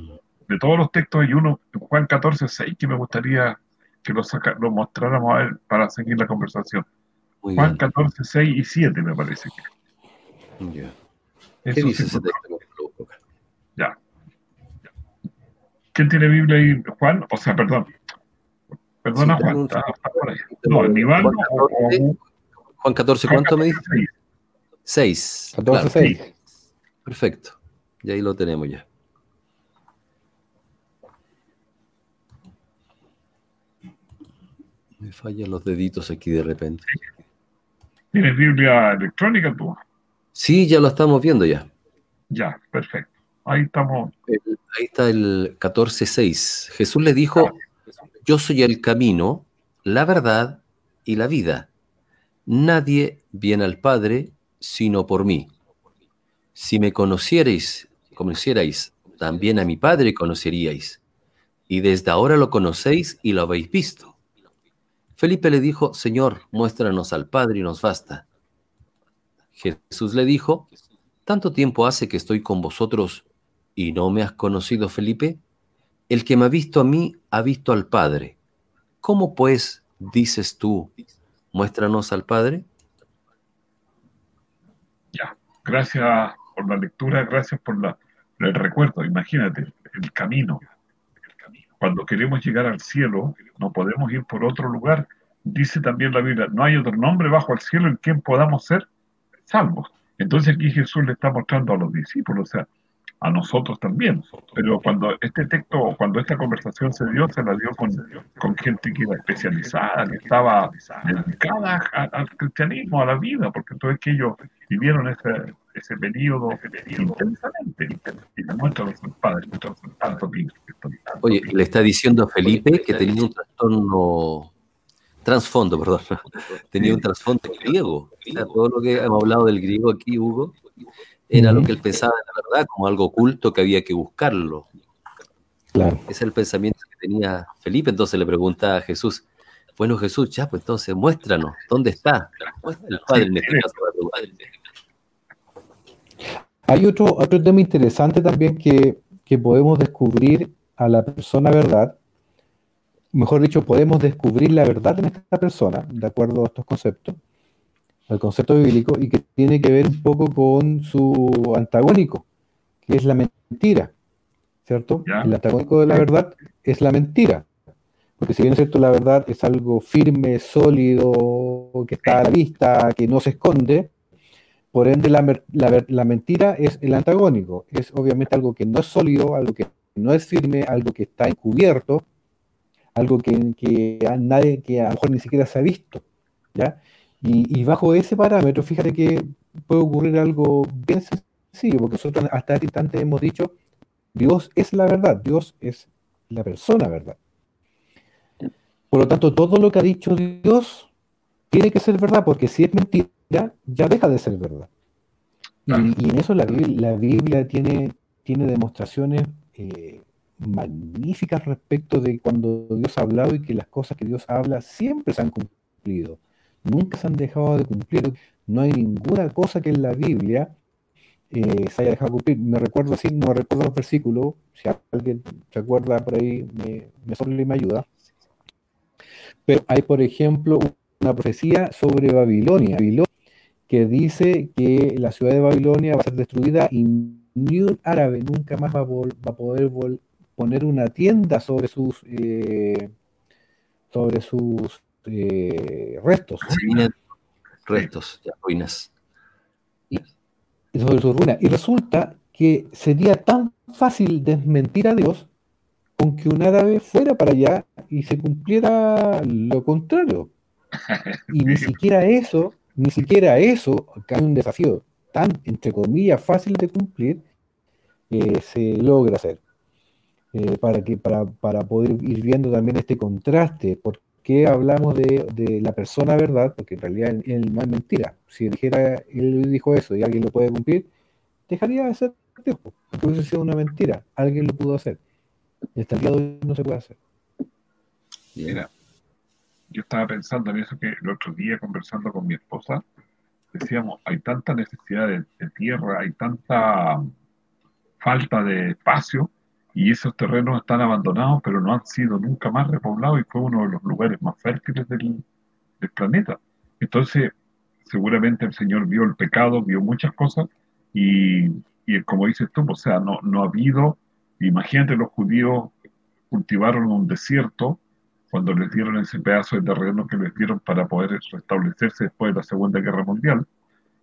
de todos los textos hay uno, Juan 14, 6, que me gustaría que lo, saca- lo mostráramos a ver para seguir la conversación. Muy Juan bien. 14, 6 y 7 me parece que. ¿Qué dice ese texto? Lo busco acá. Ya. ¿Quién tiene Biblia ahí? Juan, o sea, perdón. Perdona, Sí, Juan. está- está por ahí. No, el Iván Juan o- o- 14, Juan 14, Juan ¿cuánto me dice? 14, 6. 6. 14, 6. Perfecto. Y ahí lo tenemos ya. Me fallan los deditos aquí de repente. ¿Tienes Biblia electrónica tú? Sí, ya lo estamos viendo ya. Ya, perfecto. Ahí estamos. Ahí está el 14.6. Jesús le dijo, yo soy el camino, la verdad y la vida. Nadie viene al Padre sino por mí. Si me conocierais, conocierais, también a mi Padre conoceríais. Y desde ahora lo conocéis y lo habéis visto. Felipe le dijo, Señor, muéstranos al Padre y nos basta. Jesús le dijo, ¿tanto tiempo hace que estoy con vosotros y no me has conocido, Felipe? El que me ha visto a mí ha visto al Padre. ¿Cómo pues dices tú, muéstranos al Padre? Ya. Gracias por la lectura, gracias por la, el recuerdo. Imagínate, el camino. Cuando queremos llegar al cielo, no podemos ir por otro lugar. Dice también la Biblia, no hay otro nombre bajo el cielo en quien podamos ser salvos. Entonces aquí Jesús le está mostrando a los discípulos, o sea, a nosotros también. Pero cuando este texto, cuando esta conversación se dio, se la dio con, con gente que era especializada, que estaba dedicada a- al cristianismo, a la vida, porque entonces que ellos vivieron ese, ese periodo intensamente. Y le muestran a sus padres, Oye, le está diciendo a Felipe que tenía un trastorno, trasfondo, perdón, tenía un trasfondo griego. O sea, todo lo que hemos hablado del griego aquí, Hugo, era lo que él pensaba la verdad, como algo oculto que había que buscarlo. Claro. Ese es el pensamiento que tenía Felipe. Entonces le pregunta a Jesús, bueno Jesús, ya, pues entonces muéstranos, ¿dónde está? El Padre en este caso. Hay otro, otro tema interesante también que, que podemos descubrir a la persona verdad. Mejor dicho, podemos descubrir la verdad en esta persona, de acuerdo a estos conceptos, al concepto bíblico, y que tiene que ver un poco con su antagónico, que es la mentira, ¿cierto? Ya. El antagónico de la verdad es la mentira. Porque si bien es cierto, la verdad es algo firme, sólido, que está a la vista, que no se esconde, por ende, la, la mentira es el antagónico. Es obviamente algo que no es sólido, algo que no es firme, algo que está encubierto, algo que, que a nadie, que a lo mejor ni siquiera se ha visto. ¿ya? Y, y bajo ese parámetro, fíjate que puede ocurrir algo bien sencillo, porque nosotros hasta este instante hemos dicho, Dios es la verdad, Dios es la persona verdad. Por lo tanto, todo lo que ha dicho Dios tiene que ser verdad, porque si es mentira, ya deja de ser verdad. Y en eso la Biblia, la Biblia tiene, tiene demostraciones eh, magníficas respecto de cuando Dios ha hablado y que las cosas que Dios habla siempre se han cumplido. Nunca se han dejado de cumplir. No hay ninguna cosa que en la Biblia eh, se haya dejado cumplir. Me recuerdo así, no recuerdo los versículos. Si alguien se acuerda por ahí, me, me y me ayuda. Pero hay, por ejemplo, una profecía sobre Babilonia, que dice que la ciudad de Babilonia va a ser destruida y ni un árabe nunca más va a, vol- a poder poner una tienda sobre sus eh, sobre sus eh, restos, Ruinas, restos, ya, ruinas. y sobre sus ruinas. Y resulta que sería tan fácil desmentir a Dios con que un árabe fuera para allá y se cumpliera lo contrario. Y ni siquiera eso, ni siquiera eso, que hay un desafío tan, entre comillas, fácil de cumplir, eh, se logra hacer. Eh, para, que, para, para, poder ir viendo también este contraste, ¿por qué hablamos de, de la persona verdad? Porque en realidad él, él, no es mentira. Si dijera, él dijo eso y alguien lo puede cumplir, dejaría de ser tiempo, porque hubiese sido una mentira. Alguien lo pudo hacer. Y hasta el día de hoy no se puede hacer. Mira, yo estaba pensando en eso que el otro día conversando con mi esposa, decíamos, hay tanta necesidad de, de tierra, hay tanta falta de espacio, y esos terrenos están abandonados, pero no han sido nunca más repoblados y fue uno de los lugares más fértiles del, planeta. Entonces, seguramente el Señor vio el pecado, vio muchas cosas y, y como dices tú, o sea, no, no ha habido, imagínate los judíos cultivaron un desierto cuando les dieron ese pedazo de terreno que les dieron para poder restablecerse después de la Segunda Guerra Mundial.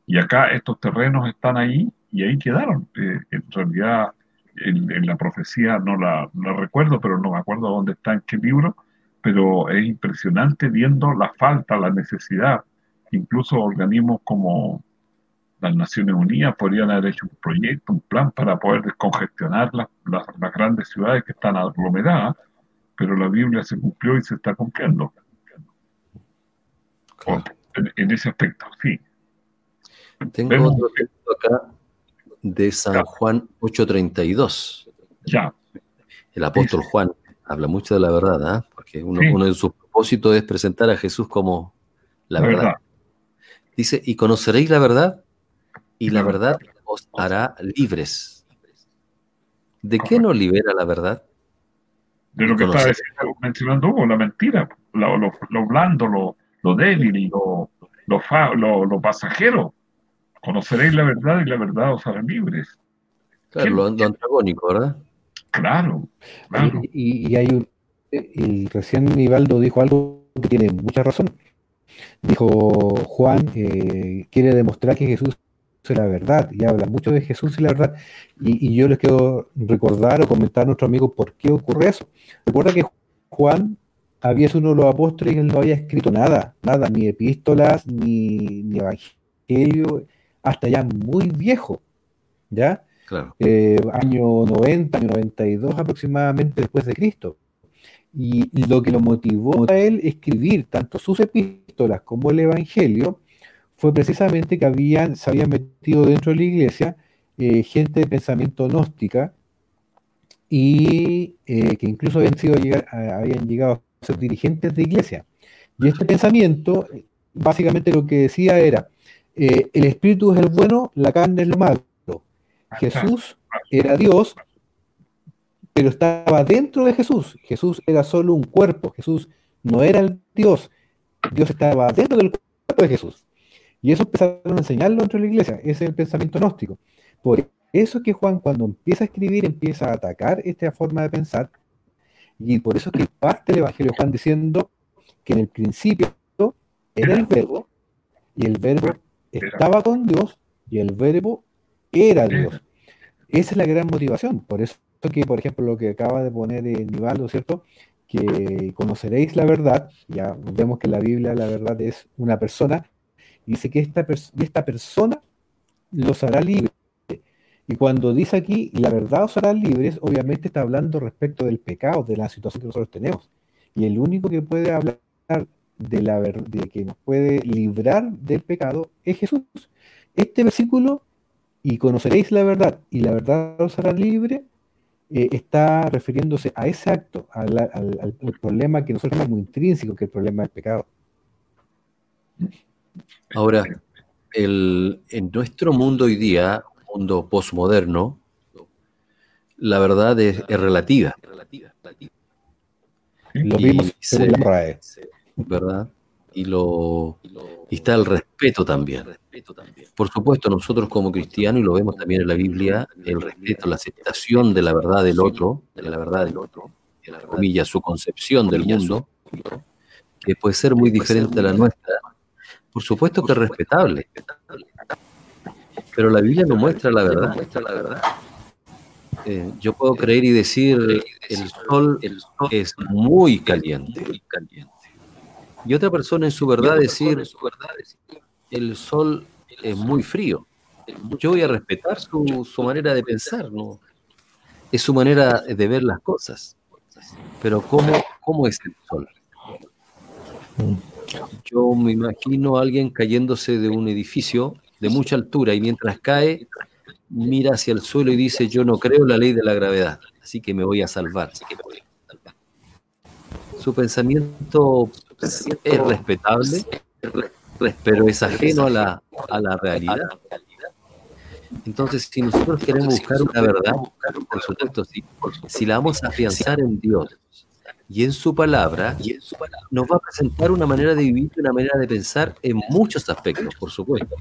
Y acá estos terrenos están ahí y ahí quedaron. Eh, en realidad en, en, la profecía no la, la, recuerdo, pero no me acuerdo dónde está, en qué libro, pero es impresionante viendo la falta, la necesidad. Incluso organismos como las Naciones Unidas podrían haber hecho un proyecto, un plan para poder descongestionar las, las, las grandes ciudades que están aglomeradas, pero la Biblia se cumplió y se está cumpliendo. Claro. En, en, ese aspecto, sí. Tengo Vemos otro texto acá de San Juan 8:32. Ya. El apóstol. Juan habla mucho de la verdad, ¿eh? porque uno, sí. uno, de sus propósitos es presentar a Jesús como la, la verdad. verdad. Dice, y conoceréis la verdad, y la verdad os hará libres. ¿De qué nos libera la verdad? De lo que está mencionando Hugo, la mentira, lo, lo, lo blando, lo, lo, débil, lo, lo, lo pasajero conoceréis la verdad y la verdad os hará libres. Claro, lo, lo, antagónico, ¿verdad? Claro, claro. Y, y, hay un, y recién Nivaldo dijo algo que tiene mucha razón. Dijo Juan, eh, quiere demostrar que Jesús es la verdad, y habla mucho de Jesús y la verdad. Y, y yo les quiero recordar o comentar a nuestro amigo por qué ocurre eso. Recuerda que Juan había sido uno de los apóstoles y él no había escrito nada, nada, ni epístolas, ni, ni evangelio, hasta ya muy viejo, ¿ya? Claro. Eh, año 90, año 92 aproximadamente después de Cristo. Y lo que lo motivó a él escribir tanto sus epístolas como el Evangelio fue precisamente que habían, se habían metido dentro de la iglesia eh, gente de pensamiento gnóstica y eh, que incluso habían, sido, habían llegado a ser dirigentes de iglesia. Y este pensamiento, básicamente lo que decía era, eh, el espíritu es el bueno, la carne es lo malo. Jesús era Dios, pero estaba dentro de Jesús. Jesús era solo un cuerpo. Jesús no era el Dios. Dios estaba dentro del cuerpo de Jesús. Y eso empezaron a enseñarlo dentro de la iglesia. Ese es el pensamiento gnóstico. Por eso es que Juan, cuando empieza a escribir, empieza a atacar esta forma de pensar. Y por eso es que parte del Evangelio de Juan diciendo que en el principio era el verbo, y el verbo estaba con Dios y el verbo era Dios. Esa es la gran motivación. Por eso que, por ejemplo, lo que acaba de poner en Nivaldo, ¿cierto? Que conoceréis la verdad, ya vemos que la Biblia la verdad es una persona, dice que esta, esta persona los hará libres. Y cuando dice aquí, la verdad os hará libres, obviamente está hablando respecto del pecado, de la situación que nosotros tenemos. Y el único que puede hablar de la de que nos puede librar del pecado es Jesús. Este versículo, y conoceréis la verdad, y la verdad os hará libre, eh, está refiriéndose a ese acto, al, al, al, problema que nosotros llamamos intrínseco, que es el problema del pecado. Ahora, el, en nuestro mundo hoy día, mundo postmoderno, la verdad es, es relativa. Lo según la RAE. ¿Verdad? Y, lo, y está el respeto también. Por supuesto, nosotros como cristianos, y lo vemos también en la Biblia, el respeto, la aceptación de la verdad del otro, de la verdad del otro, en comillas, su concepción del mundo, que puede ser muy diferente a la nuestra, por supuesto que es respetable. Pero la Biblia no muestra la verdad. Muestra la verdad. Eh, yo puedo creer y decir el sol es muy caliente. Y otra persona en su verdad decir el sol es muy frío. Yo voy a respetar su, su manera de pensar, ¿no? Es su manera de ver las cosas. Pero ¿cómo, cómo es el sol? Yo me imagino a alguien cayéndose de un edificio de mucha altura y mientras cae mira hacia el suelo y dice yo no creo la ley de la gravedad, así que me voy a salvar. Su pensamiento es respetable, pero es ajeno a la, a la realidad. Entonces, si nosotros queremos buscar una verdad, por supuesto, si, si la vamos a afianzar en Dios y en su palabra, nos va a presentar una manera de vivir y una manera de pensar en muchos aspectos, por supuesto.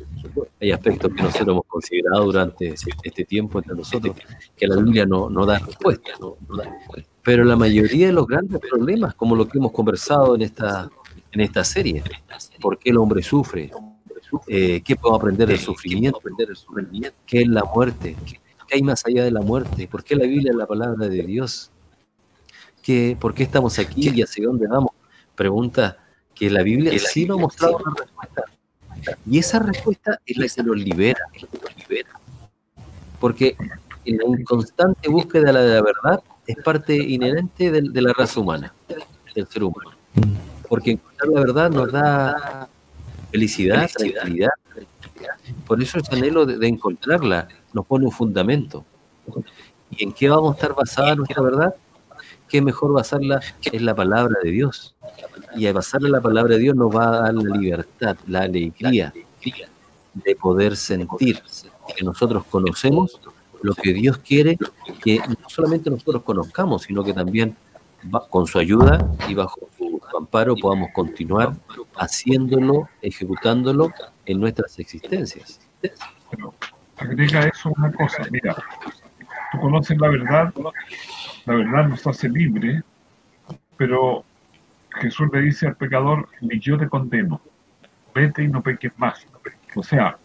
Hay aspectos que nosotros hemos considerado durante este tiempo entre nosotros que la Biblia no, no da respuesta. Pero la mayoría de los grandes problemas, como lo que hemos conversado en esta, en esta serie, ¿por qué el hombre sufre? Eh, ¿Qué podemos aprender del sufrimiento? ¿Qué es la muerte? ¿Qué hay más allá de la muerte? ¿Por qué la Biblia es la palabra de Dios? ¿Qué, ¿Por qué estamos aquí y hacia dónde vamos? Pregunta que la Biblia sí nos ha mostrado una respuesta. Y esa respuesta es la que nos libera. Porque en la constante búsqueda de la verdad es parte inherente de, de la raza humana, del ser humano. Porque encontrar la verdad nos da felicidad, tranquilidad. Por eso ese anhelo de, encontrarla nos pone un fundamento. ¿Y en qué vamos a estar basada nuestra verdad? ¿Qué mejor basarla? Es la palabra de Dios. Y al basarla en la palabra de Dios nos va a dar la libertad, la alegría de poder sentir que nosotros conocemos lo que Dios quiere que no solamente nosotros conozcamos, sino que también con su ayuda y bajo su amparo podamos continuar haciéndolo, ejecutándolo en nuestras existencias. Agrega eso una cosa, mira, tú conoces la verdad, la verdad nos hace libre, pero Jesús le dice al pecador, ni yo te condeno, vete y no peques más. O sea,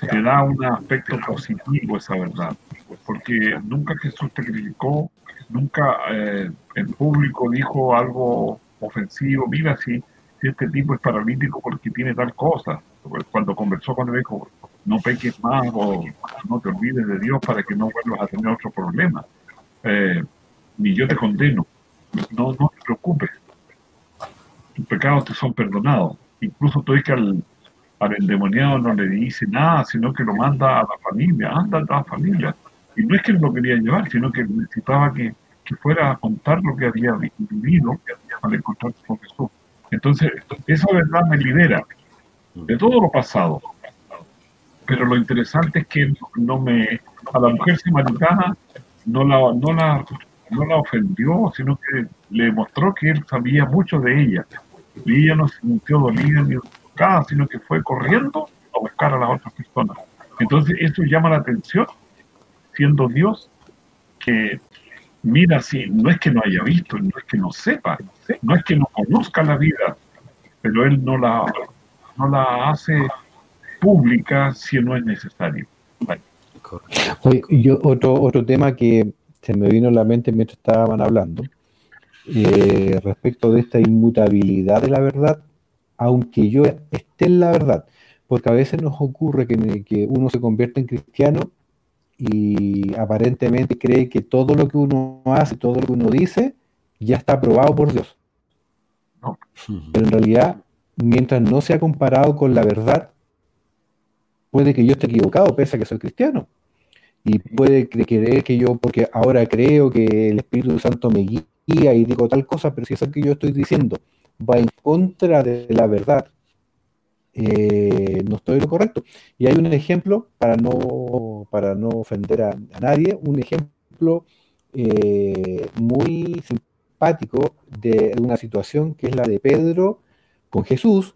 te da un aspecto positivo esa verdad, porque nunca Jesús te criticó, nunca eh, en público dijo algo ofensivo, mira si, este tipo es paralítico porque tiene tal cosa. Cuando conversó con él dijo, no peques más o no te olvides de Dios para que no vuelvas a tener otro problema. Eh, ni yo te condeno, no, no te preocupes, tus pecados te son perdonados. Incluso tú que al, al endemoniado no le dice nada, sino que lo manda a la familia, anda a la familia. Y no es que él lo quería llevar, sino que necesitaba que, que fuera a contar lo que había vivido al encontrarse con Jesús. Entonces, esa verdad me libera de todo lo pasado. Pero lo interesante es que no me, a la mujer samaritana no la, no la, no la ofendió, sino que le mostró que él sabía mucho de ella. Y ella no se sintió dolida ni tocada, sino que fue corriendo a buscar a las otras personas. Entonces, esto llama la atención, siendo Dios, que mira, si no es que no haya visto, no es que no sepa, no es que no conozca la vida, pero él no la, no la hace pública si no es necesario. Oye, yo, otro, otro tema que se me vino a la mente mientras estaban hablando, eh, respecto de esta inmutabilidad de la verdad, aunque yo esté en la verdad, porque a veces nos ocurre que, que uno se convierte en cristiano y aparentemente cree que todo lo que uno hace, todo lo que uno dice, ya está aprobado por Dios. Pero en realidad, mientras no sea comparado con la verdad, puede que yo esté equivocado, pese a que soy cristiano. Y puede creer que yo, porque ahora creo que el Espíritu Santo me guía y digo tal cosa, pero si eso que yo estoy diciendo va en contra de la verdad, eh, no estoy lo correcto. Y hay un ejemplo, para no, para no ofender a, nadie, un ejemplo eh, muy simpático de una situación que es la de Pedro con Jesús,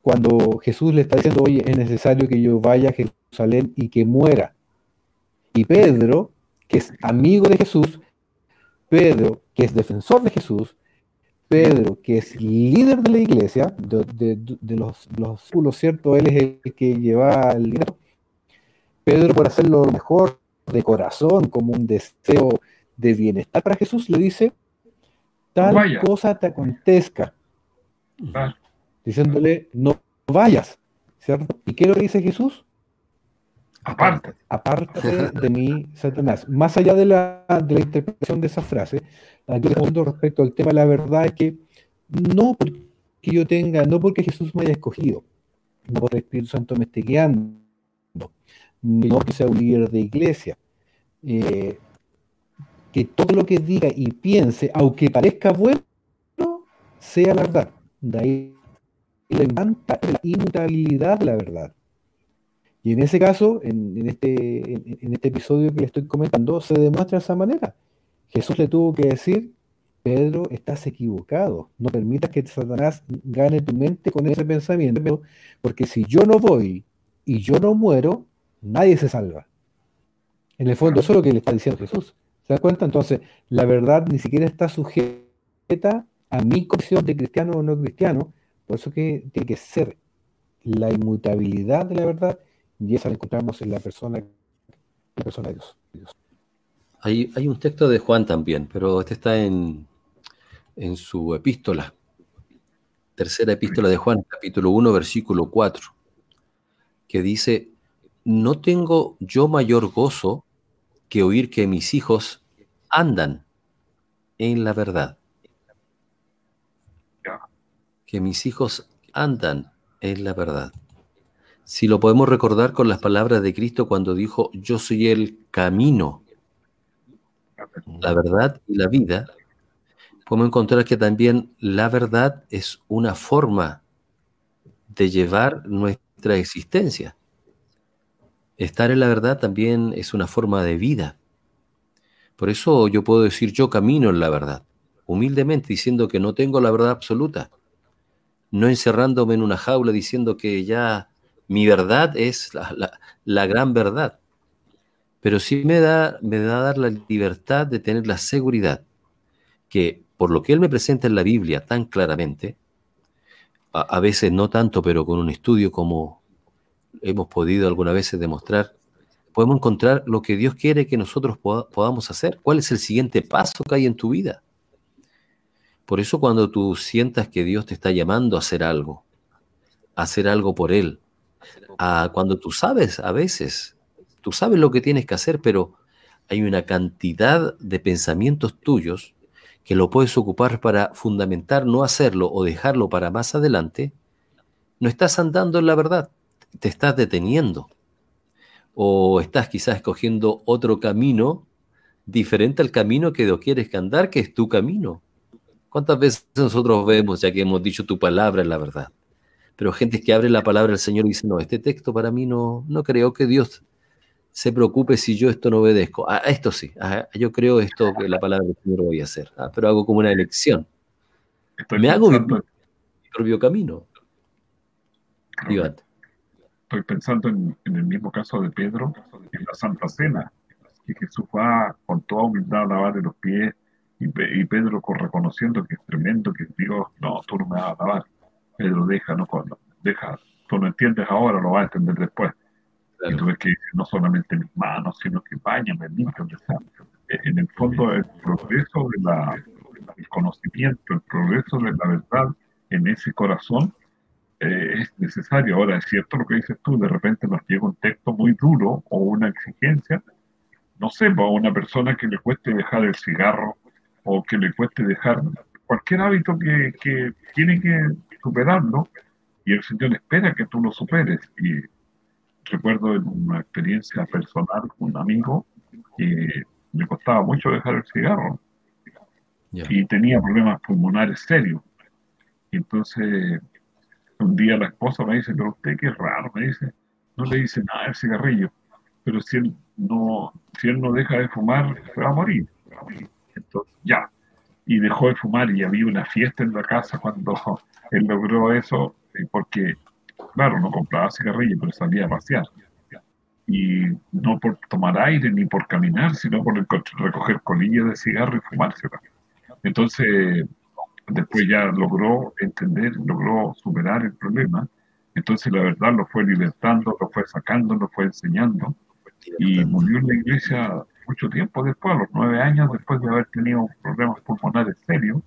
cuando Jesús le está diciendo, oye, es necesario que yo vaya a Jerusalén y que muera. Y Pedro, que es amigo de Jesús, Pedro, que es defensor de Jesús, Pedro, que es líder de la iglesia, de, los, los ¿cierto? Él es el que lleva el dinero. Pedro, por hacerlo mejor, de corazón, como un deseo de bienestar para Jesús, le dice, tal vaya. cosa te acontezca, diciéndole, no vayas, ¿cierto? ¿Y qué es lo que dice Jesús? Aparte. Aparte de mí, Satanás. Más allá de la, de la interpretación de esa frase, aquí respecto al tema la verdad es que no porque yo tenga, no porque Jesús me haya escogido, no porque el Espíritu Santo me esté guiando, no porque sea un líder de iglesia, eh, que todo lo que diga y piense, aunque parezca bueno, sea verdad. De ahí le encanta la inmutabilidad de la verdad. Y en ese caso, en, este, en, este episodio que le estoy comentando, se demuestra de esa manera. Jesús le tuvo que decir, Pedro, estás equivocado. No permitas que Satanás gane tu mente con ese pensamiento, porque si yo no voy y yo no muero, nadie se salva. En el fondo, eso es lo que le está diciendo Jesús. ¿Se dan cuenta? Entonces, la verdad ni siquiera está sujeta a mi condición de cristiano o no cristiano, por eso que tiene que ser la inmutabilidad de la verdad, y esa la encontramos en la persona, en la persona de Dios. Dios. Hay, hay un texto de Juan también, pero este está en, en su epístola. Tercera epístola de Juan, capítulo 1, versículo 4, que dice, no tengo yo mayor gozo que oír que mis hijos andan en la verdad. Que mis hijos andan en la verdad. Si lo podemos recordar con las palabras de Cristo cuando dijo, yo soy el camino, la verdad y la vida, podemos encontrar que también la verdad es una forma de llevar nuestra existencia. Estar en la verdad también es una forma de vida. Por eso yo puedo decir yo camino en la verdad, humildemente diciendo que no tengo la verdad absoluta, no encerrándome en una jaula diciendo que ya mi verdad es la, gran verdad, pero sí me da, me da dar la libertad de tener la seguridad que por lo que Él me presenta en la Biblia tan claramente, a, veces no tanto, pero con un estudio como hemos podido algunas veces demostrar, podemos encontrar lo que Dios quiere que nosotros poda, podamos hacer. ¿Cuál es el siguiente paso que hay en tu vida? Por eso cuando tú sientas que Dios te está llamando a hacer algo, a hacer algo por Él, a cuando tú sabes a veces, tú sabes lo que tienes que hacer, pero hay una cantidad de pensamientos tuyos que lo puedes ocupar para fundamentar no hacerlo o dejarlo para más adelante, no estás andando en la verdad, te estás deteniendo. O estás quizás escogiendo otro camino diferente al camino que Dios quieres que andar, que es tu camino. ¿Cuántas veces nosotros vemos, ya que hemos dicho tu palabra es la verdad? Pero gente que abre la palabra del Señor y dice, no, este texto para mí no, no creo que Dios se preocupe si yo esto no obedezco. A esto sí, a, yo creo esto que la palabra del Señor voy a hacer, ah, pero hago como una elección. Estoy Me hago mi, mi propio camino. Estoy pensando en, en el mismo caso de Pedro, en la Santa Cena, que Jesús va con toda humildad a lavarle los pies y, y Pedro con- reconociendo que es tremendo, que Dios, no, tú no me vas a lavar. Pedro, deja, no, cuando, deja, tú no entiendes ahora, lo vas a entender después. Y tú Claro. ves que no solamente mis manos, sino que bañame, límpiame. En el fondo, el progreso de la, el conocimiento, el progreso de la verdad en ese corazón eh, es necesario. Ahora, es cierto lo que dices tú, de repente nos llega un texto muy duro o una exigencia, no sé, para una persona que le cueste dejar el cigarro o que le cueste dejar cualquier hábito que, que tiene que superarlo y el Señor espera que tú lo superes. Y recuerdo en una experiencia personal con un amigo que le costaba mucho dejar el cigarro y tenía problemas pulmonares serios. Y entonces un día la esposa me dice, pero usted qué raro, me dice, no le dice nada del cigarrillo, pero si él no, si él no deja de fumar, se va a morir. Entonces, ya. Y dejó de fumar y había una fiesta en la casa cuando él logró eso, eh, porque, claro, no compraba cigarrillo, pero salía a pasear. Y no por tomar aire ni por caminar, sino por recoger colillas de cigarro y fumársela. Entonces, después ya logró entender, logró superar el problema. Entonces la verdad lo fue libertando, lo fue sacando, lo fue enseñando. y murió en la iglesia mucho tiempo después, a los nueve años después de haber tenido problemas pulmonares serios,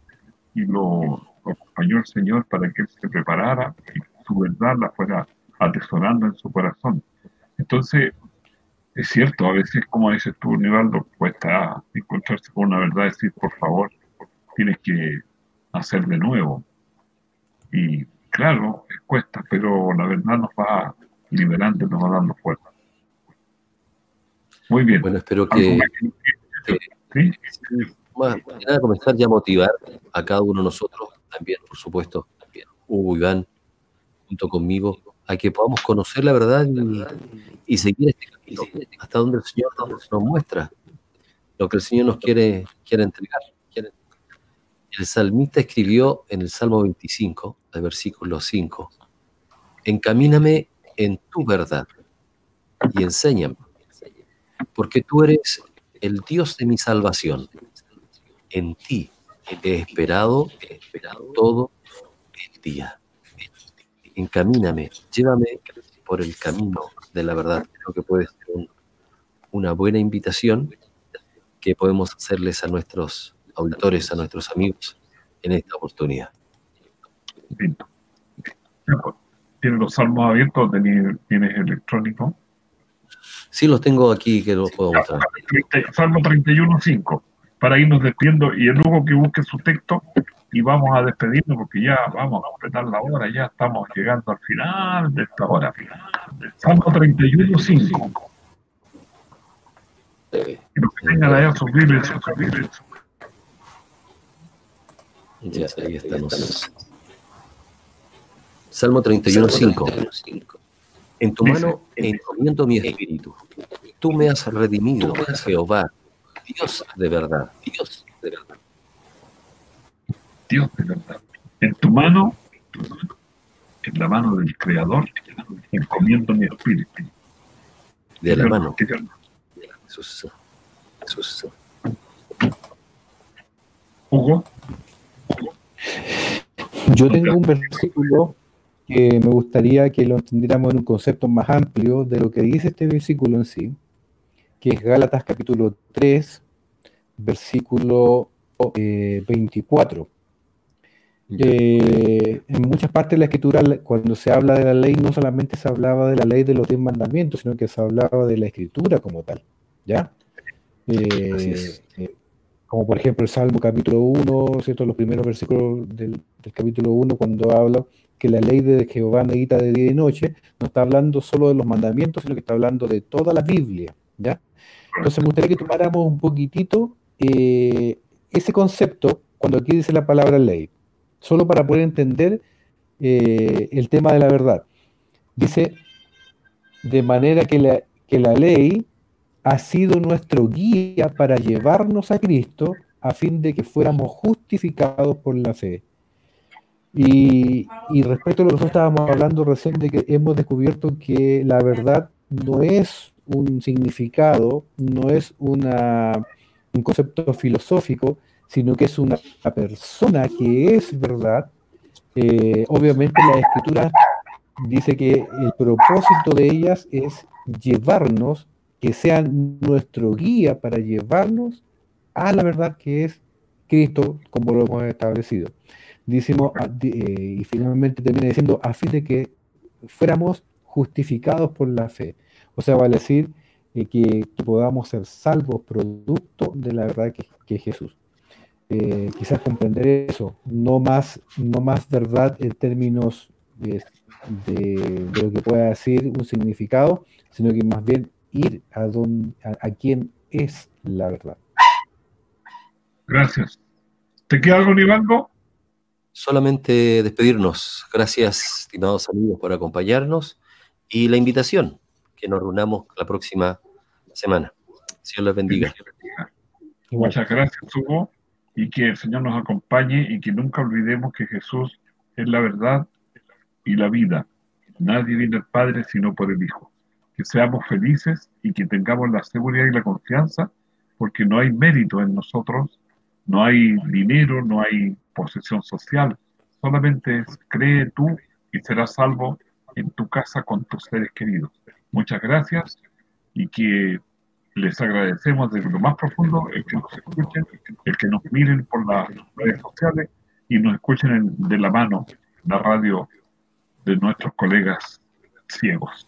y lo, acompañó el Señor para que él se preparara y su verdad la fuera atesorando en su corazón. Entonces, es cierto, a veces, como dices tú, Nivaldo, cuesta encontrarse con una verdad, decir, por favor, tienes que hacer de nuevo. Y claro, cuesta, pero la verdad nos va liberando, nos va dando fuerza. Muy bien. Bueno, espero que, ¿Sí? más que nada comenzar ya a motivar a cada uno de nosotros, también, por supuesto, también. Hugo, Iván, junto conmigo, a que podamos conocer la verdad y, y seguir este camino. Hasta donde el Señor nos, nos muestra. Lo que el Señor nos quiere, quiere entregar. El salmista escribió en el Salmo 25, el versículo 5, Encamíname en tu verdad y enséñame, porque tú eres el Dios de mi salvación. En ti he esperado, he esperado todo el día. Encamíname, llévame por el camino de la verdad. Creo que puede ser un- una buena invitación que podemos hacerles a nuestros auditores, a nuestros amigos en esta oportunidad. ¿Tienes los salmos abiertos? ¿Tienes, tienes electrónico? Sí, los tengo aquí que los puedo mostrar. Treinta- Salmo 31.5, para irnos despidiendo, y el Hugo que busque su texto y vamos a despedirnos porque ya vamos a completar la hora, ya estamos llegando al final de esta hora. Salmo 31.5. Eh, Y los que tengan allá sus Biblias, sus Biblias, ya, ahí estamos. Salmo 31.5. En tu mano encomiendo mi espíritu. Tú me has redimido, Jehová, Dios de verdad. Dios de verdad. Dios de verdad. En tu mano, en la mano del Creador, encomiendo mi espíritu. De la mano. Jesús. Jesús. Hugo, Yo tengo un versículo que me gustaría que lo entendiéramos en un concepto más amplio de lo que dice este versículo en sí, que es Gálatas capítulo 3, versículo eh, 24. Eh, en muchas partes de la escritura, cuando se habla de la ley, no solamente se hablaba de la ley de los diez mandamientos, sino que se hablaba de la escritura como tal. ¿Ya? Eh, Así es. eh, como por ejemplo el Salmo capítulo 1, ¿cierto? Los primeros versículos del, del capítulo 1, cuando habla que la ley de Jehová medita de día y noche, no está hablando solo de los mandamientos, sino que está hablando de toda la Biblia, ¿ya? Entonces me gustaría que tomáramos un poquitito eh, ese concepto cuando aquí dice la palabra ley, solo para poder entender eh, el tema de la verdad. Dice, de manera que la, que la ley ha sido nuestro guía para llevarnos a Cristo a fin de que fuéramos justificados por la fe. Y, respecto a lo que nosotros estábamos hablando recién, de que hemos descubierto que la verdad no es un significado, no es una, un concepto filosófico, sino que es una persona que es verdad. Eh, obviamente la escritura dice que el propósito de ellas es llevarnos, que sean nuestro guía para llevarnos a la verdad que es Cristo, como lo hemos establecido. Decimos, a- di- eh, y finalmente termina diciendo, a fin de que fuéramos justificados por la fe. O sea, vale decir eh, que, podamos ser salvos producto de la verdad que, que es Jesús. Eh, quizás comprender eso, no más, no más verdad en términos de, de- lo que pueda decir un significado, sino que más bien ir a, don, a, a es la verdad. gracias. ¿Te queda algo, Nivaldo? Solamente despedirnos. Gracias, estimados amigos, por acompañarnos y la invitación que nos reunamos la próxima semana. Dios les bendiga. Muchas gracias, Hugo, y que el Señor nos acompañe y que nunca olvidemos que Jesús es la verdad y la vida. Nadie viene al Padre sino por el Hijo. Que seamos felices y que tengamos la seguridad y la confianza, porque no hay mérito en nosotros, no hay dinero, no hay posesión social, solamente es cree tú y serás salvo en tu casa con tus seres queridos. Muchas gracias y que les agradecemos desde lo más profundo el que nos escuchen, el que nos miren por las redes sociales y nos escuchen en- de la mano la radio de nuestros colegas ciegos.